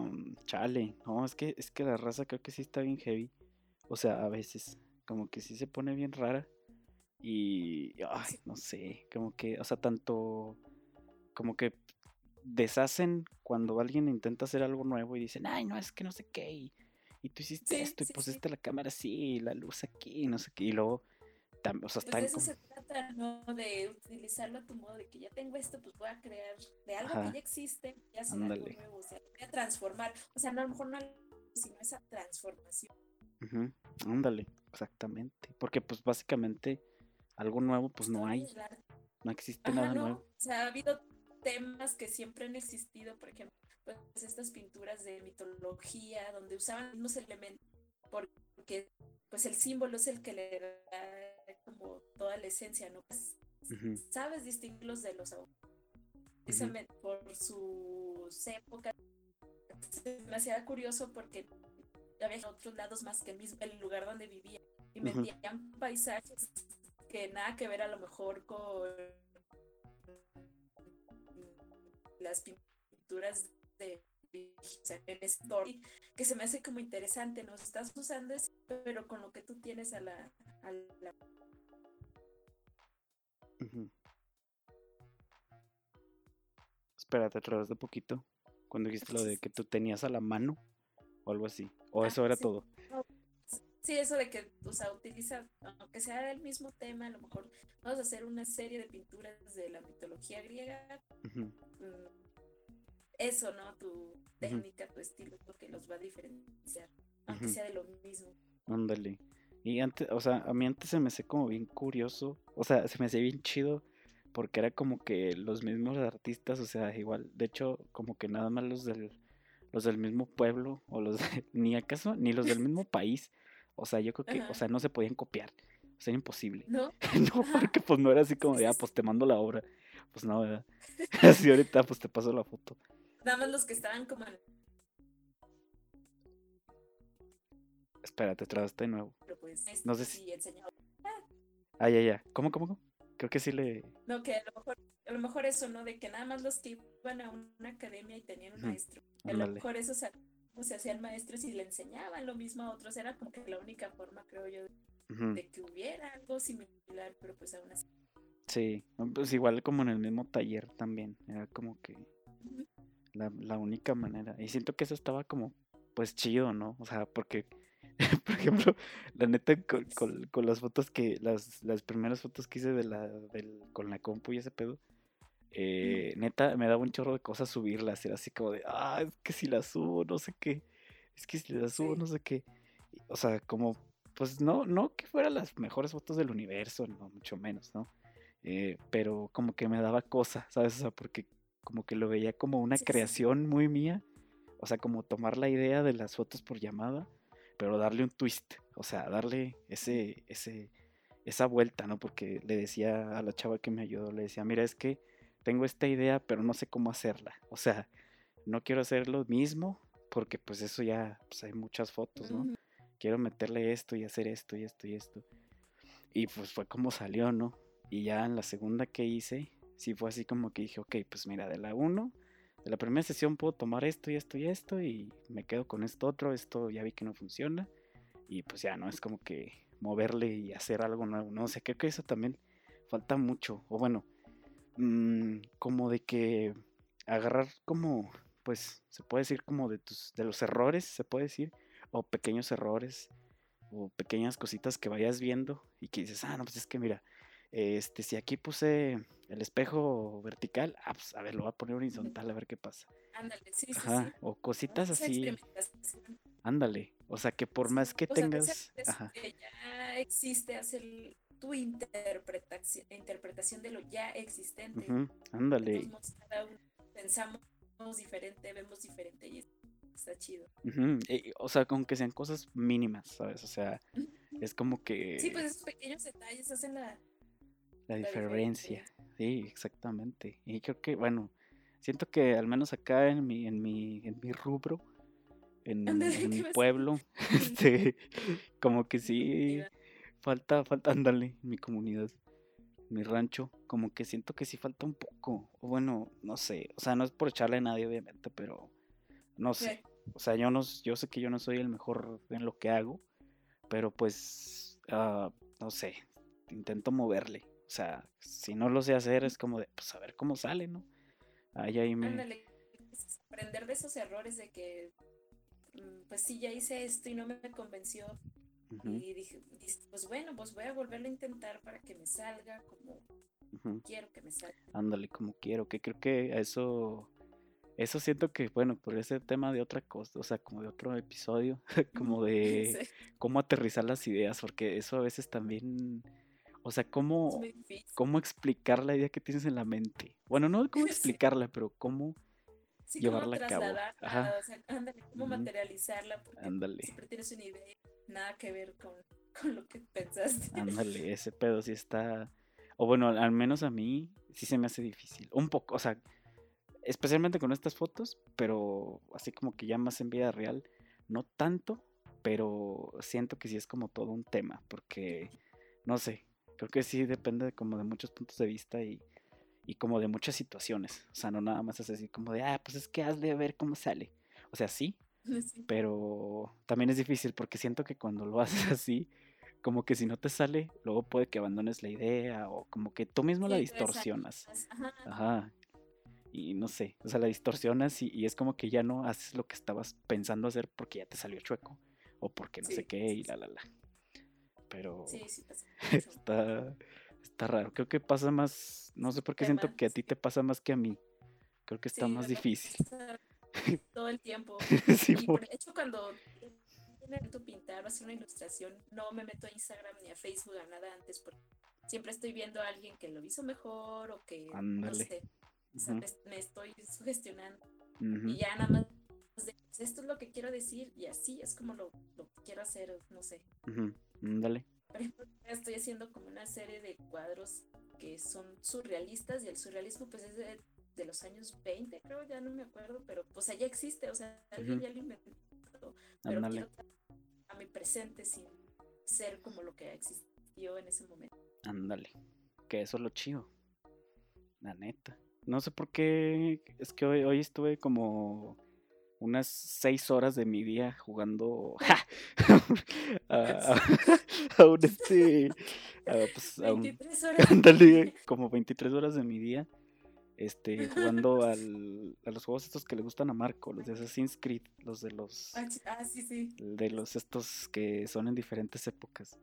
chale, no, es que, es que la raza creo que sí está bien heavy. O sea, a veces, como que sí se pone bien rara. Y, ay, no sé, como que, o sea, tanto, como que deshacen cuando alguien intenta hacer algo nuevo y dicen, ay, no, es que no sé qué. Y, tú hiciste esto y pusiste la cámara así, y la luz aquí, y no sé qué. Y luego o sea, pues ¿no? De utilizarlo a tu modo, de que ya tengo esto, pues voy a crear de algo que ya existe, ya hacer algo nuevo, o sea, voy a transformar. O sea, no, a lo mejor no sino esa transformación. Ándale, exactamente. Porque pues básicamente algo nuevo pues no hay. No existe nada nuevo. O sea, ha habido temas que siempre han existido, por ejemplo, pues estas pinturas de mitología donde usaban los mismos elementos porque pues el símbolo es el que le da como toda la esencia, ¿no? Pues, sabes distinguirlos de los Precisamente por sus épocas. Me hacía curioso porque había otros lados más que el, mismo, el lugar donde vivía y metían paisajes que nada que ver a lo mejor con las pinturas de que se me hace como interesante, nos estás usando eso, pero con lo que tú tienes a la, a la Espérate, otra vez de poquito. Cuando dijiste lo de que tú tenías a la mano o algo así. O ah, eso era todo. Sí, eso de que, o sea, utiliza, aunque sea el mismo tema, a lo mejor vamos a hacer una serie de pinturas de la mitología griega. Mm, eso, ¿no? Tu técnica, tu estilo, lo que los va a diferenciar, aunque sea de lo mismo. Ándale. Y antes, o sea, a mí antes se me hace como bien curioso, o sea, se me hace bien chido porque era como que los mismos artistas, o sea, igual, de hecho, como que nada más los del los del mismo pueblo o los ni acaso ni los del mismo país. O sea, yo creo que, o sea, no se podían copiar. O sea, era imposible. No. no, porque pues no era así como de, ah, pues te mando la obra. Pues no, ¿verdad? Así ahorita pues te paso la foto. Nada más los que estaban como Espérate, trabaste de nuevo. Pues, no sé si... Ah, ya, ya. ¿Cómo, cómo, cómo? Creo que sí le... No, que a lo mejor, a lo mejor eso, ¿no? De que nada más los que iban a una academia y tenían un maestro. A lo mejor eso se, se hacían maestros y le enseñaban lo mismo a otros. Era como que la única forma, creo yo, de que hubiera algo similar, pero pues aún así. Sí, pues igual como en el mismo taller también. Era como que la, la única manera. Y siento que eso estaba como, pues chido, ¿no? O sea, porque por ejemplo, la neta, con, las fotos que, las, las primeras fotos que hice de la, del, con la compu y ese pedo, eh, neta, me daba un chorro de cosas subirlas. Era así como de, ah, es que si las subo, no sé qué. Es que si las subo, no sé qué. O sea, como, pues no, no que fueran las mejores fotos del universo, no, mucho menos, ¿no? Eh, pero como que me daba cosa, ¿sabes? O sea, porque como que lo veía como una creación muy mía. O sea, como tomar la idea de las fotos por llamada pero darle un twist, o sea, darle ese, ese, esa vuelta, ¿no? Porque le decía a la chava que me ayudó, le decía, mira, es que tengo esta idea, pero no sé cómo hacerla. O sea, no quiero hacer lo mismo, porque pues eso ya, pues hay muchas fotos, ¿no? Quiero meterle esto y hacer esto y esto y esto. Y pues fue como salió, ¿no? Y ya en la segunda que hice, sí fue así como que dije, ok, pues mira, de la 1, de la primera sesión puedo tomar esto y esto y esto y me quedo con esto otro, esto ya vi que no funciona. Y pues ya, ¿no? Es como que moverle y hacer algo nuevo, ¿no? O sea, creo que eso también falta mucho. O bueno, mm, como de que agarrar como, pues, se puede decir como de tus, de los errores, se puede decir, o pequeños errores, o pequeñas cositas que vayas viendo y que dices, ah, no, pues es que mira, este, si aquí puse el espejo vertical, ah, pues a ver, lo voy a poner horizontal a ver qué pasa. Ándale, sí, sí, Ajá, sí. o cositas así, ándale. O sea, que por más que o sea, tengas, que es- ajá, que ya existe, hacer tu interpretación, interpretación de lo ya existente. ándale. cada uno pensamos diferente, vemos diferente y está chido. y- o sea, con que sean cosas mínimas, ¿sabes? O sea, es como que Sí, pues esos pequeños detalles hacen la, la diferencia. Sí, exactamente. Y creo que, bueno, siento que al menos acá en mi, en mi, en mi rubro, en, Ándale, en ¿qué mi pueblo, este, como que sí, falta, falta, ándale, mi comunidad, mi rancho, como que siento que sí falta un poco. O bueno, no sé, o sea, no es por echarle a nadie, obviamente, pero no sé. O sea, yo no, yo sé que yo no soy el mejor en lo que hago, pero pues, ah, no sé, intento moverle. O sea, si no lo sé hacer, es como de, pues a ver cómo sale, ¿no? Ahí, ahí me... Ándale, pues, aprender de esos errores de que, mm, pues sí, ya hice esto y no me convenció. Y dije, pues bueno, pues voy a volverlo a intentar para que me salga como quiero que me salga. Ándale, como quiero, que creo que a eso, eso siento que, bueno, por ese tema de otra cosa, o sea, como de otro episodio, como de Sí, cómo aterrizar las ideas, porque eso a veces también, o sea, cómo, cómo explicar la idea que tienes en la mente. Bueno, no cómo Sí. explicarla, pero cómo, Sí, cómo llevarla a cabo. Ajá. o sea, ándale, cómo materializarla, porque ándale, siempre tienes una idea, nada que ver con, con lo que pensaste. ándale, ese pedo sí está, o bueno, al menos a mí sí se me hace difícil, un poco, o sea, especialmente con estas fotos, pero así como que ya más en vida real, no tanto, pero siento que sí es como todo un tema, porque, no sé, creo que sí depende de como de muchos puntos de vista y, y como de muchas situaciones, o sea, no nada más es así como de, ah, pues es que has de ver cómo sale, o sea, sí, Sí. pero también es difícil porque siento que cuando lo haces así, como que si no te sale, luego puede que abandones la idea o como que tú mismo la Sí, distorsionas. más- ajá, Ajá. Y no sé, o sea, la distorsionas y, y es como que ya no haces lo que estabas pensando hacer porque ya te salió chueco o porque no sé qué y la la la. Pero Sí, sí pasa mucho. está, está raro. Creo que pasa más, no sé por qué siento que a ti te pasa más que a mí. Creo que está Sí, más difícil. todo el tiempo. Sí, Y por- por hecho, cuando intento pintar o hacer una ilustración, no me meto a Instagram ni a Facebook a nada antes, porque siempre estoy viendo a alguien que lo hizo mejor o que, no sé, o sea, Ujú, me, me estoy sugestionando. Y ya nada más, pues, esto es lo que quiero decir y así es como lo, lo quiero hacer, no sé. Ujú, ándale. Por ejemplo, estoy haciendo como una serie de cuadros que son surrealistas y el surrealismo pues es de, de los años 20, creo, ya no me acuerdo, pero pues ya existe, o sea, alguien ya lo inventó, pero Ándale. quiero a mi presente sin ser como lo que existió en ese momento. Ándale. Que eso es lo chido. La neta. No sé por qué. Es que hoy, hoy estuve como unas seis horas de mi día jugando a, a- a un este. a, pues, a un- 23 horas. ándale, como 23 horas de mi día. Este, jugando al, a los juegos estos que le gustan a Marco, los de Assassin's Creed, los de los Ah, ch- Ah, sí, sí. de los estos que son en diferentes épocas.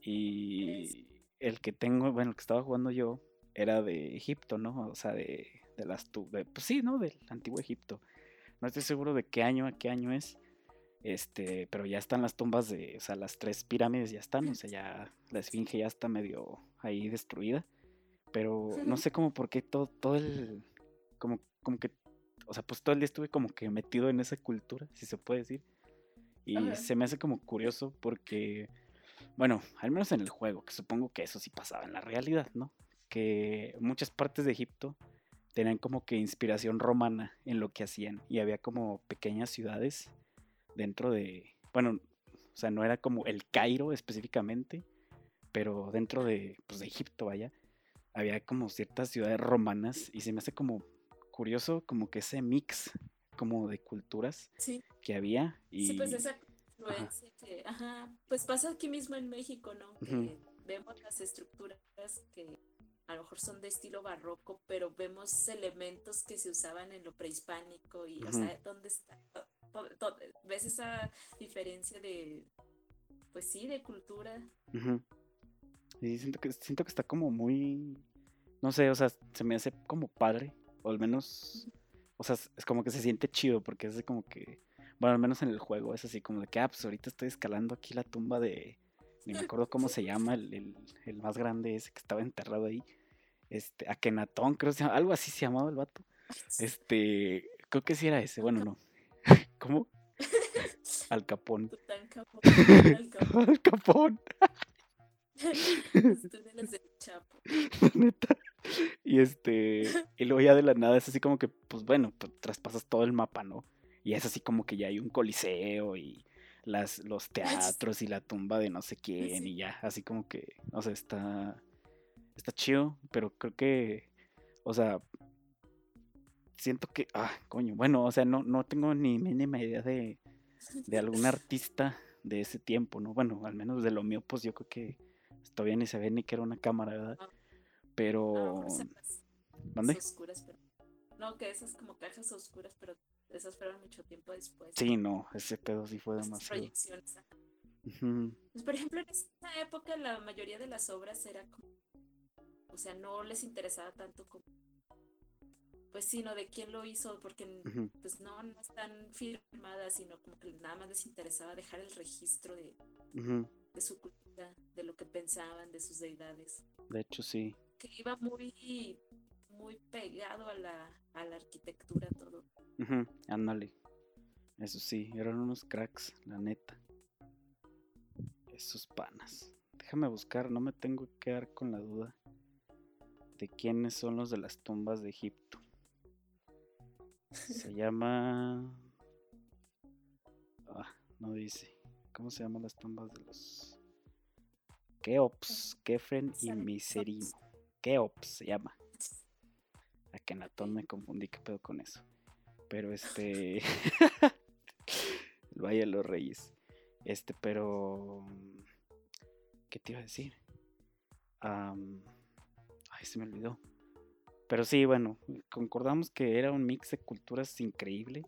Y el que tengo, bueno, el que estaba jugando yo era de Egipto, ¿no? O sea, de, de las tu- de- pues sí, ¿no? Del antiguo Egipto. No estoy seguro de qué año a qué año es. Este, pero ya están las tumbas de, o sea, las tres pirámides ya están, o sea, ya la esfinge ya está medio ahí destruida. Pero no sé cómo por qué todo, todo el, como, como que, o sea, pues todo el día estuve como que metido en esa cultura, si se puede decir. Y Ajá. se me hace como curioso porque, bueno, al menos en el juego, que supongo que eso sí pasaba en la realidad, ¿no? Que muchas partes de Egipto tenían como que inspiración romana en lo que hacían y había como pequeñas ciudades dentro de, bueno, o sea, no era como el Cairo específicamente, pero dentro de, pues, de Egipto, vaya, había como ciertas ciudades romanas y se me hace como curioso como que ese mix como de culturas Sí, que había y sí, pues esa influencia que, ajá, pues pasa aquí mismo en México, ¿no? Que vemos las estructuras que a lo mejor son de estilo barroco, pero vemos elementos que se usaban en lo prehispánico y, o sea, ¿dónde está? ¿Ves esa diferencia de, pues sí, de cultura? Y siento que, siento que está como muy, no sé, o sea, se me hace como padre, o al menos, o sea, es como que se siente chido, porque es como que, bueno, al menos en el juego es así como de que, ah, pues ahorita estoy escalando aquí la tumba de, ni me acuerdo cómo se llama, el, el, el más grande ese que estaba enterrado ahí, este, Akenatón, creo que se llama, algo así se llamaba el vato, este, creo que sí era ese, bueno, no, ¿cómo? Al Capón. Al Capón. neta. Y este, y luego ya de la nada es así como que, pues bueno, pues, traspasas todo el mapa, ¿no? Y es así como que ya hay un coliseo y las, los teatros y la tumba de no sé quién y ya, así como que, o sea, está, está chido, pero creo que, o sea, siento que, ah, coño, bueno, o sea, no, no tengo ni mínima idea de, de algún artista de ese tiempo, ¿no? Bueno, al menos de lo mío, pues yo creo que todavía ni se ve ni que era una cámara, ¿verdad? No. Pero, oscuras, pero no, que esas como cajas oscuras, pero esas fueron mucho tiempo después. Sí, no, ese pedo sí fue Esas demasiado. proyecciones. Pues, por ejemplo, en esa época la mayoría de las obras era como, o sea, no les interesaba tanto como, pues sino de quién lo hizo, porque pues no, no están firmadas, sino como que nada más les interesaba dejar el registro de, de su cultura, de lo que pensaban, de sus deidades, De hecho, sí. que iba muy, muy pegado a la, a la arquitectura todo. Ándale. Eso sí, eran unos cracks, la neta. Esos panas. Déjame buscar, no me tengo que quedar con la duda de quiénes son los de las tumbas de Egipto. Se llama. Ah, no dice. ¿Cómo se llaman las tumbas de los. Keops, Kefren y Miserimo. Keops se llama. Akenatón me confundí, qué pedo con eso. Pero este. el Valle de los Reyes. Este, pero. ¿Qué te iba a decir? Am, Ay, se me olvidó. Pero sí, bueno, concordamos que era un mix de culturas increíble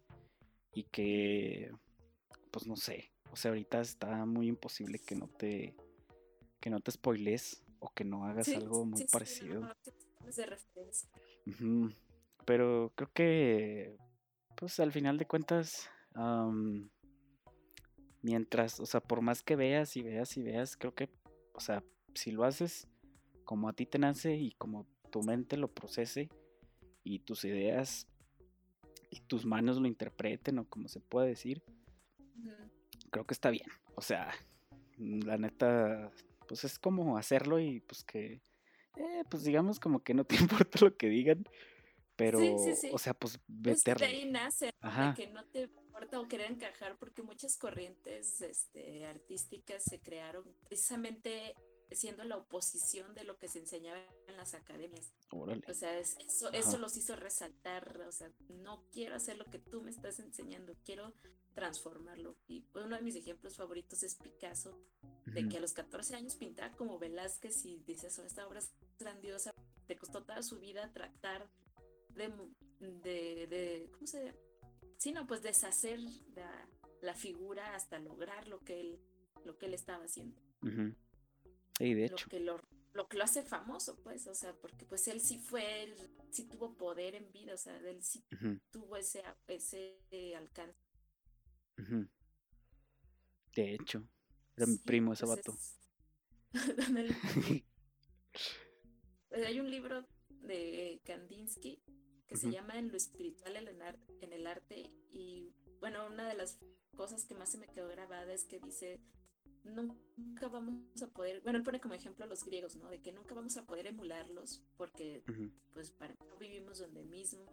y que, pues no sé, o sea, ahorita está muy imposible que no te, que no te spoiles o que no hagas Sí, algo muy sí, sí, parecido. no, de referencia. Pero creo que, pues al final de cuentas, am, mientras, o sea, por más que veas y veas y veas, creo que, o sea, si lo haces como a ti te nace y como tu mente lo procese y tus ideas y tus manos lo interpreten o como se puede decir, creo que está bien. O sea, la neta, pues es como hacerlo y pues que, eh, pues digamos como que no te importa lo que digan, pero, sí, sí. o sea, pues Pues de ahí nace, que no te importa o querer encajar, porque muchas corrientes este, artísticas se crearon precisamente siendo la oposición de lo que se enseñaba en las academias. Órale. O sea, es- eso, Ajá. eso los hizo resaltar, o sea, no quiero hacer lo que tú me estás enseñando, quiero transformarlo. Y uno de mis ejemplos favoritos es Picasso, de que a los 14 años pintaba como Velázquez y dices, "Oh, esta obra es grandiosa, te costó toda su vida tratar de, de, de ¿cómo se Sí, no, pues deshacer la, la figura hasta lograr lo que él, lo que él estaba haciendo, ujú. Sí, de lo hecho. que lo, lo que lo hace famoso, pues, o sea, porque pues él sí fue, él sí tuvo poder en vida, o sea, él sí tuvo ese, ese alcance. De hecho. Era mi primo ese pues vato. es- hay un libro de Kandinsky que se llama En lo espiritual en el, ar- en el arte y bueno, una de las cosas que más se me quedó grabada es que dice, nunca vamos a poder, bueno, él pone como ejemplo a los griegos, ¿no? De que nunca vamos a poder emularlos porque pues para no vivimos donde mismo,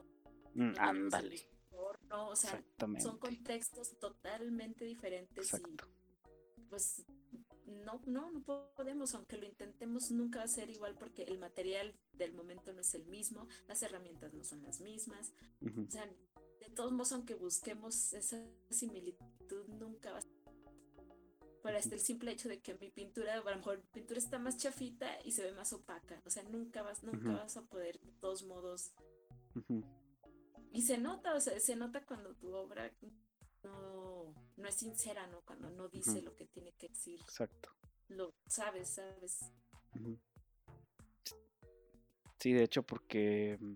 Mm, no Ándale. entorno, o sea, son contextos totalmente diferentes Exacto. y pues no, no, no podemos, aunque lo intentemos, nunca va a ser igual porque el material del momento no es el mismo, las herramientas no son las mismas. O sea, de todos modos, aunque busquemos esa similitud, nunca va a ser. Por hasta el simple hecho de que mi pintura, a lo mejor mi pintura está más chafita y se ve más opaca. O sea, nunca vas, nunca vas a poder, de todos modos. Y se nota, o sea, se nota cuando tu obra no, no es sincera, ¿no? Cuando no dice lo que tiene que decir. Exacto. Lo sabes, sabes. Sí, de hecho, porque, mm,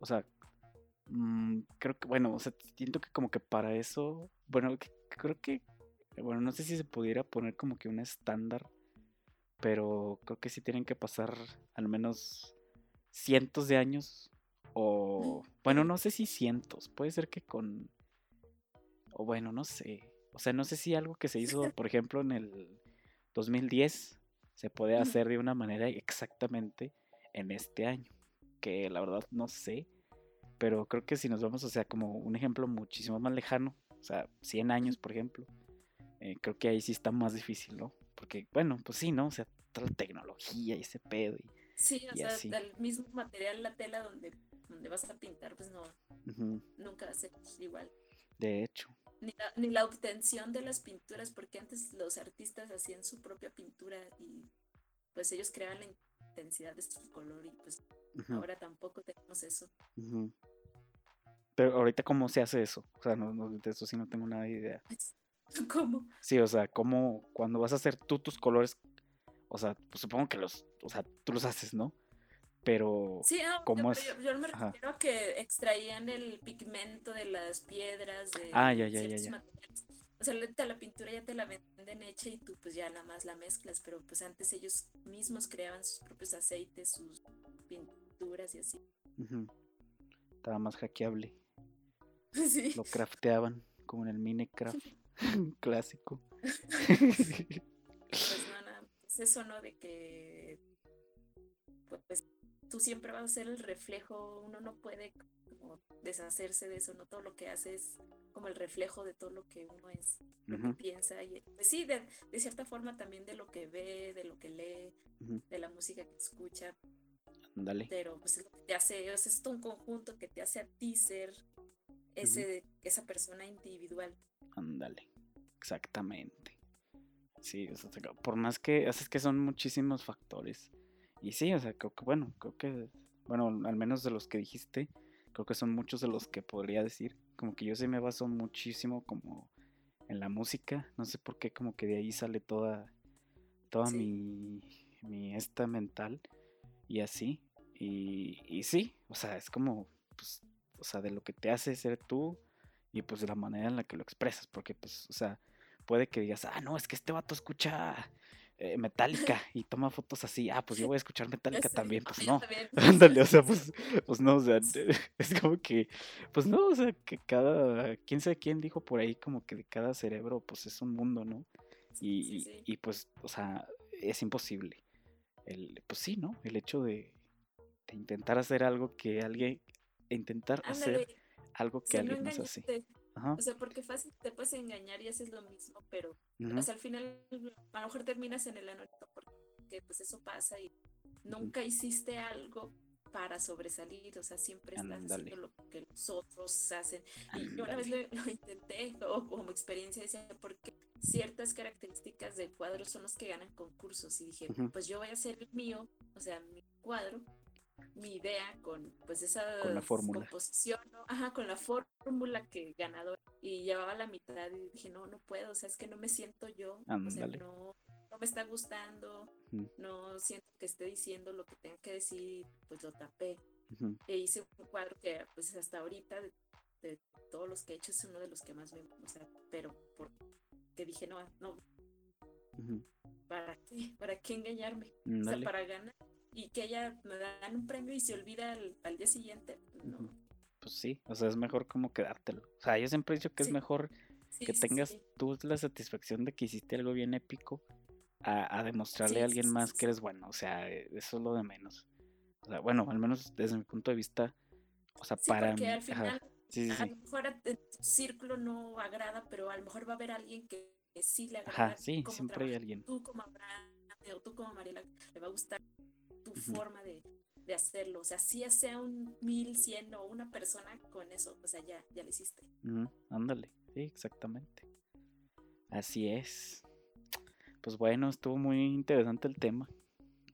o sea, mm, creo que, bueno, o sea, siento que como que para eso, bueno, creo que, bueno, no sé si se pudiera poner como que un estándar, pero creo que sí tienen que pasar al menos cientos de años o, bueno, no sé si cientos, puede ser que con o bueno, no sé. O sea, no sé si algo que se hizo, por ejemplo, en el 2010 se puede hacer de una manera exactamente en este año. Que la verdad no sé. Pero creo que si nos vamos, o sea, como un ejemplo muchísimo más lejano, o sea, 100 años, por ejemplo, eh, creo que ahí sí está más difícil, ¿no? Porque, bueno, pues sí, ¿no? O sea, toda la tecnología y ese pedo. Y, sí, o sea, el mismo material, la tela donde, donde vas a pintar, pues no, nunca va a ser igual. De hecho ni la, obtención de las pinturas, porque antes los artistas hacían su propia pintura y pues ellos creaban la intensidad de su color y pues ahora tampoco tenemos eso. Pero ahorita cómo se hace eso, o sea, no, de eso sí no tengo nada de idea. ¿Cómo? Sí, o sea, cómo cuando vas a hacer tú tus colores, o sea, pues supongo que los, o sea, tú los haces, ¿no? Pero sí, yo, me refiero a que extraían el pigmento de las piedras, de ah, ya, ya, ya, O sea, la, pintura ya te la venden hecha y tú pues ya nada más la mezclas, pero pues antes ellos mismos creaban sus propios aceites, sus pinturas y así. Estaba más hackeable. Sí. Lo crafteaban, como en el Minecraft clásico. pues no, nada, es eso, ¿no? De que pues tú siempre vas a ser el reflejo, uno no puede como deshacerse de eso, no todo lo que hace es como el reflejo de todo lo que uno es, lo que piensa, y pues sí, de, cierta forma también de lo que ve, de lo que lee, de la música que escucha. Dale. Pero pues es lo que te hace, es todo un conjunto que te hace a ti ser ese, esa persona individual. Ándale, exactamente. Sí, por más que, es que son muchísimos factores y sí, o sea, creo que, bueno, creo que, bueno, al menos de los que dijiste, creo que son muchos de los que podría decir. Como que yo sí me baso muchísimo como en la música, no sé por qué, como que de ahí sale toda, toda mi, mi esta mental y así. Y, y sí, o sea, es como, pues, o sea, de lo que te hace ser tú y pues de la manera en la que lo expresas, porque pues, o sea, puede que digas, ah, no, es que este vato escucha eh, Metallica y toma fotos así, ah, pues yo voy a escuchar Metallica también, pues no. Ándale, o sea, pues, pues no, o sea, es como que, pues no, o sea, que cada, quién sabe quién dijo por ahí como que de cada cerebro, pues es un mundo, ¿no? Y, y, pues, o sea, es imposible. El, pues sí, ¿no? El hecho de, intentar hacer algo que alguien, intentar hacer algo que alguien no hace. O sea, porque fácil te puedes engañar y haces lo mismo, pero al final a lo mejor terminas en el anónimo porque pues eso pasa y nunca hiciste algo para sobresalir, o sea, siempre estás haciendo lo que los otros hacen. Y yo una vez lo, intenté o como experiencia decía, porque ciertas características del cuadro son los que ganan concursos y dije, pues yo voy a hacer el mío, o sea, mi cuadro mi idea con pues esa composición, ajá, con la fórmula que ganador. Y llevaba la mitad y dije, no, no puedo, o sea, es que no me siento yo, o sea, no, no, me está gustando, no siento que esté diciendo lo que tengo que decir, pues lo tapé. E hice un cuadro que pues hasta ahorita de, todos los que he hecho es uno de los que más me, o sea, pero porque dije, no, no, ¿para qué? ¿Para qué engañarme? O sea, para ganar y que ella me dan un premio y se olvida al, día siguiente. Pues sí, o sea, es mejor como quedártelo. O sea, yo siempre he dicho que es mejor que tengas tú la satisfacción de que hiciste algo bien épico a, demostrarle a alguien más que eres bueno. O sea, e, eso es lo de menos. O sea, bueno, al menos desde mi punto de vista, o sea, para porque Al final, a lo mejor tu círculo no agrada, pero a lo mejor va a haber alguien que sí le agrada. Ajá, sí, siempre hay alguien. Tú como Abraham o tú como Mariela, le va a gustar forma de, de, hacerlo. O sea, si ya sea un mil, cien o una persona con eso, o sea, ya, ya lo hiciste. ándale, sí, exactamente. Así es. Pues bueno, estuvo muy interesante el tema.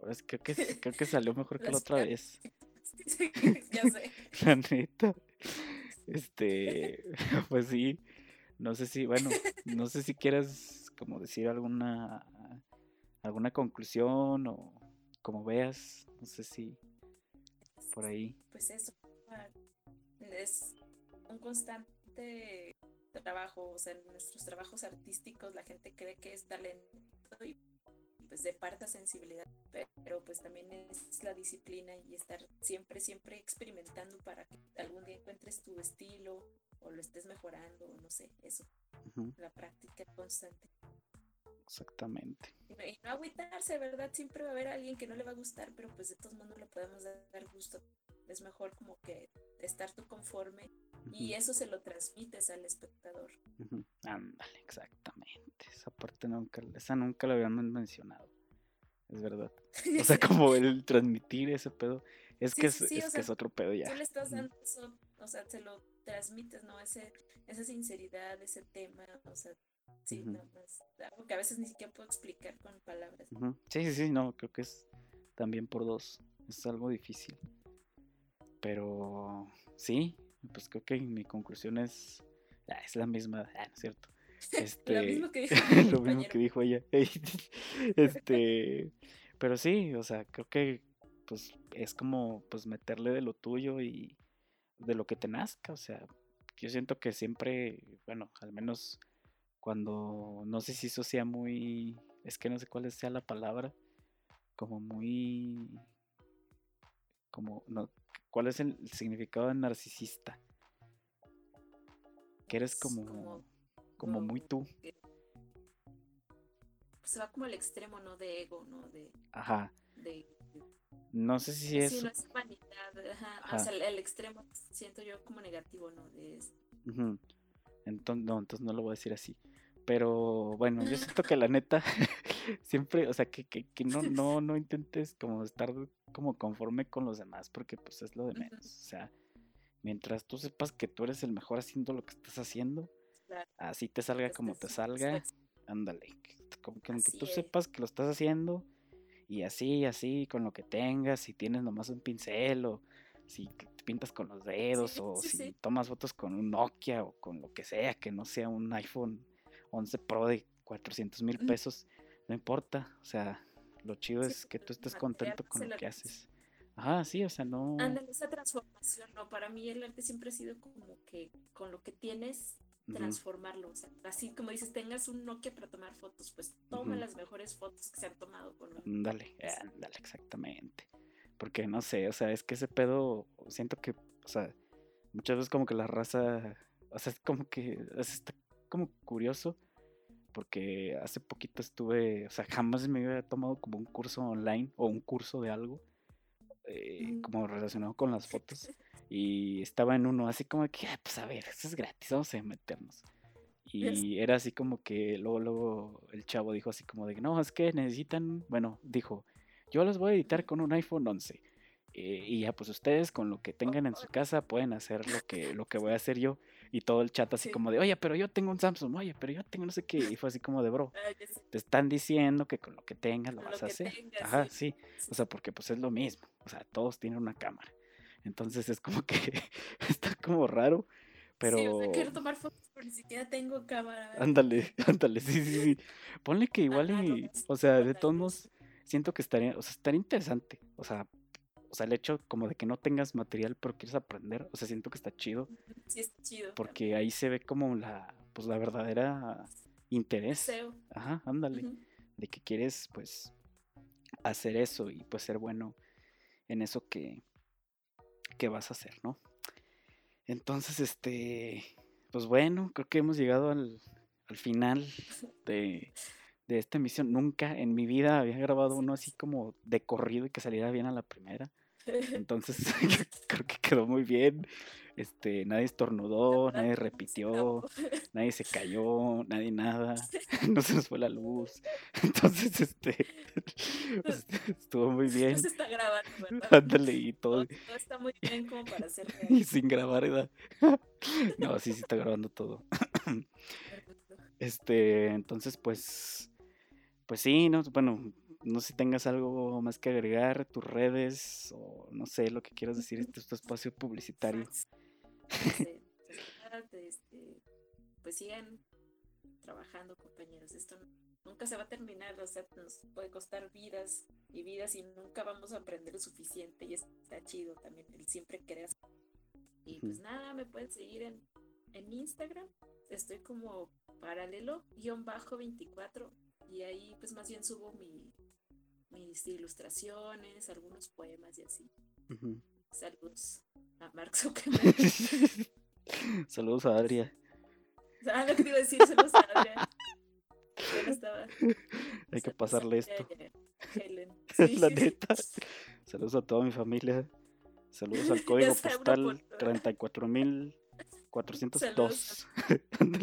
Ahora sí, creo que, creo que salió mejor que la otra vez. ya sé. La neta. Este, pues sí. No sé si, bueno, no sé si quieras como decir alguna alguna conclusión o como veas, no sé si por ahí. Pues eso, ah, es un constante trabajo, o sea, en nuestros trabajos artísticos la gente cree que es talento y pues de parta sensibilidad, pero pues también es la disciplina y estar siempre, siempre experimentando para que algún día encuentres tu estilo o lo estés mejorando, no sé, eso, la práctica constante. Exactamente. Y no agüitarse, ¿verdad? Siempre va a haber alguien que no le va a gustar, pero pues de todos modos le podemos dar gusto. Es mejor como que estar tú conforme y eso se lo transmites al espectador. Ándale, exactamente. Esa parte nunca, esa nunca la habíamos mencionado. Es verdad. O sea, como el transmitir ese pedo. Es que, es, que es otro pedo ya. Tú le estás dando eso, o sea, se lo transmites, ¿no? Ese, esa sinceridad, ese tema, o sea, Sí, no, algo que a veces ni siquiera puedo explicar con palabras. Sí, sí, sí, no, creo que es también por dos. Es algo difícil. Pero sí, pues creo que mi conclusión es. Ah, es la misma, ah, no es cierto. Este, lo mismo que dijo, lo mismo que dijo ella. este, pero sí, o sea, creo que pues es como pues meterle de lo tuyo y de lo que te nazca, o sea, yo siento que siempre, bueno, al menos cuando no sé si eso sea muy, es que no sé cuál sea la palabra, como muy, como, no, ¿cuál es el significado de narcisista? Que eres como, como, muy tú. Se va como al extremo, ¿no? De ego, ¿no? De, Ajá. no sé si es. Sí, no es vanidad. Ajá. O sea, el, extremo siento yo como negativo, ¿no? De Entonces, no, entonces no lo voy a decir así. Pero bueno, yo siento que la neta, siempre, o sea, que, que, que, no, no, no intentes como estar como conforme con los demás, porque pues es lo de menos. O sea, mientras tú sepas que tú eres el mejor haciendo lo que estás haciendo, así te salga como te salga, ándale. Como que aunque tú sepas que lo estás haciendo, y así, así, con lo que tengas, si tienes nomás un pincel o si pintas con los dedos o si tomas fotos con un Nokia o con lo que sea, que no sea un iPhone 11 Pro de 400 mil pesos, no importa, o sea, lo chido es que tú estés contento con lo que haces. Ajá, sí, o sea, no. Ándale, esa transformación, no, para mí el arte siempre ha sido como que con lo que tienes, transformarlo. O sea, así como dices, tengas un Nokia para tomar fotos, pues toma las mejores fotos que se han tomado con Ándale, ándale, exactamente. Porque no sé, o sea, es que ese pedo, siento que, o sea, muchas veces como que la raza, o sea, es como que está como curioso porque hace poquito estuve, o sea, jamás me había tomado como un curso online o un curso de algo eh, como relacionado con las fotos y estaba en uno así como que, ah, pues a ver, eso es gratis, vamos a meternos. Y era así como que luego, luego el chavo dijo así como de, no, es que necesitan, bueno, dijo, yo los voy a editar con un iPhone 11. Eh, y ya pues ustedes con lo que tengan en su casa pueden hacer lo que, lo que voy a hacer yo. Y todo el chat así como de, oye, pero yo tengo un Samsung, oye, pero yo tengo no sé qué. Y fue así como de, bro, ah, te están diciendo que con lo que tengas lo vas a hacer. Ajá, sí. O sea, porque pues es lo mismo. O sea, todos tienen una cámara. Entonces es como que está como raro. Pero... Sí, o sea, quiero tomar fotos, pero ni siquiera tengo cámara. Ándale, ándale, sí, sí, sí. Ponle que igual y, o sea, de todos modos, siento que estaría, o sea, estaría interesante. O sea, o sea, el hecho como de que no tengas material pero quieres aprender, o sea, siento que está chido. Sí, está chido. Porque ahí se ve como la, pues la verdadera interés. Ajá, ándale. De que quieres, pues, hacer eso y pues ser bueno en eso que, que vas a hacer, ¿no? Entonces, este, pues bueno, creo que hemos llegado al, al final de, de esta emisión. Nunca en mi vida había grabado uno así como de corrido y que saliera bien a la primera. Entonces, creo que quedó muy bien. Este, nadie estornudó, nadie repitió, nadie se cayó, nadie nada, no se nos fue la luz. Entonces, este, pues, estuvo muy bien. Se está grabando, ¿verdad? Ándale, y todo. Todo, está muy bien como para Y sin grabar, ¿verdad? No, sí, sí está grabando todo. Este, entonces, pues, pues sí, no, bueno, no sé si tengas algo más que agregar, tus redes o no sé lo que quieras decir, este es tu espacio publicitario. Este, pues sigan trabajando, compañeros. Esto nunca se va a terminar, o sea, nos puede costar vidas y vidas y nunca vamos a aprender lo suficiente y está chido también el siempre querer. Y pues nada, me pueden seguir en, en Instagram, estoy como paralelo-24 y ahí pues más bien subo mi, mis ilustraciones, algunos poemas y así. Saludos a Mark Zuckerberg. Saludos a Adria. Ah, lo que te iba a decir, saludos a Adria. estaba. Hay que pasarle esto. La neta. Saludos a toda mi familia. Saludos al código postal 34402.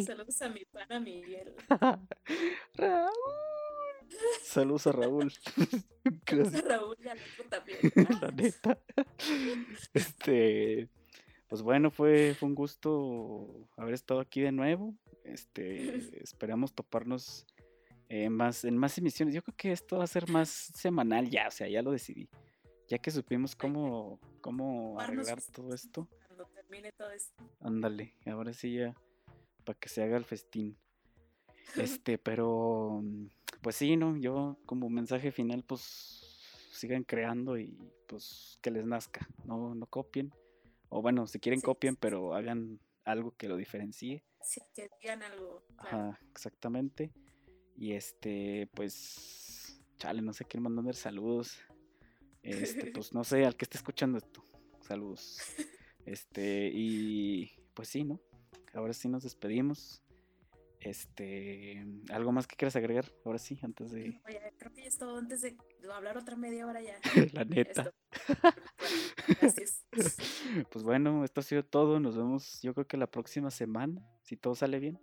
Saludos a mi pana Miguel. Raúl. Saludos a Raúl. Saludos a Raúl y a también. La neta. Este, pues bueno, fue, fue un gusto haber estado aquí de nuevo. Este, esperamos toparnos en más, en más emisiones. Yo creo que esto va a ser más semanal ya, o sea, ya lo decidí. Ya que supimos cómo, cómo arreglar todo esto. Cuando termine todo esto. Ándale, ahora sí ya, para que se haga el festín. Este, pero pues sí, ¿no? Yo como mensaje final, pues sigan creando y pues que les nazca, no, no copien. O bueno, si quieren copien, pero hagan algo que lo diferencie. Sí, que digan algo. Ajá, exactamente. Y este, pues, chale, no sé quién mandar saludos. Este, pues no sé, al que esté escuchando esto. Saludos. Este, y pues sí, ¿no? Ahora sí nos despedimos. Este, ¿algo más que quieras agregar? Ahora sí, antes de. Oye, creo que ya es todo antes de hablar otra media hora ya. La neta. Gracias. Pues bueno, esto ha sido todo. Nos vemos, yo creo que la próxima semana, si todo sale bien.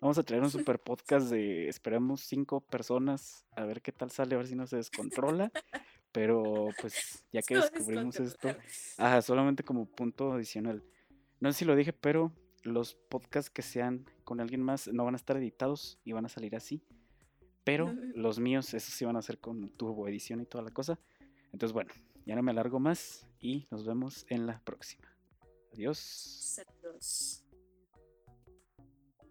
Vamos a traer un super podcast de, esperamos, cinco personas, a ver qué tal sale, a ver si no se descontrola. Pero pues ya que descubrimos esto, ajá, solamente como punto adicional. No sé si lo dije, pero los podcasts que sean con alguien más no van a estar editados y van a salir así. Pero los míos, esos sí van a ser con turbo edición y toda la cosa. Entonces, bueno, ya no me alargo más y nos vemos en la próxima. Adiós. Adiós.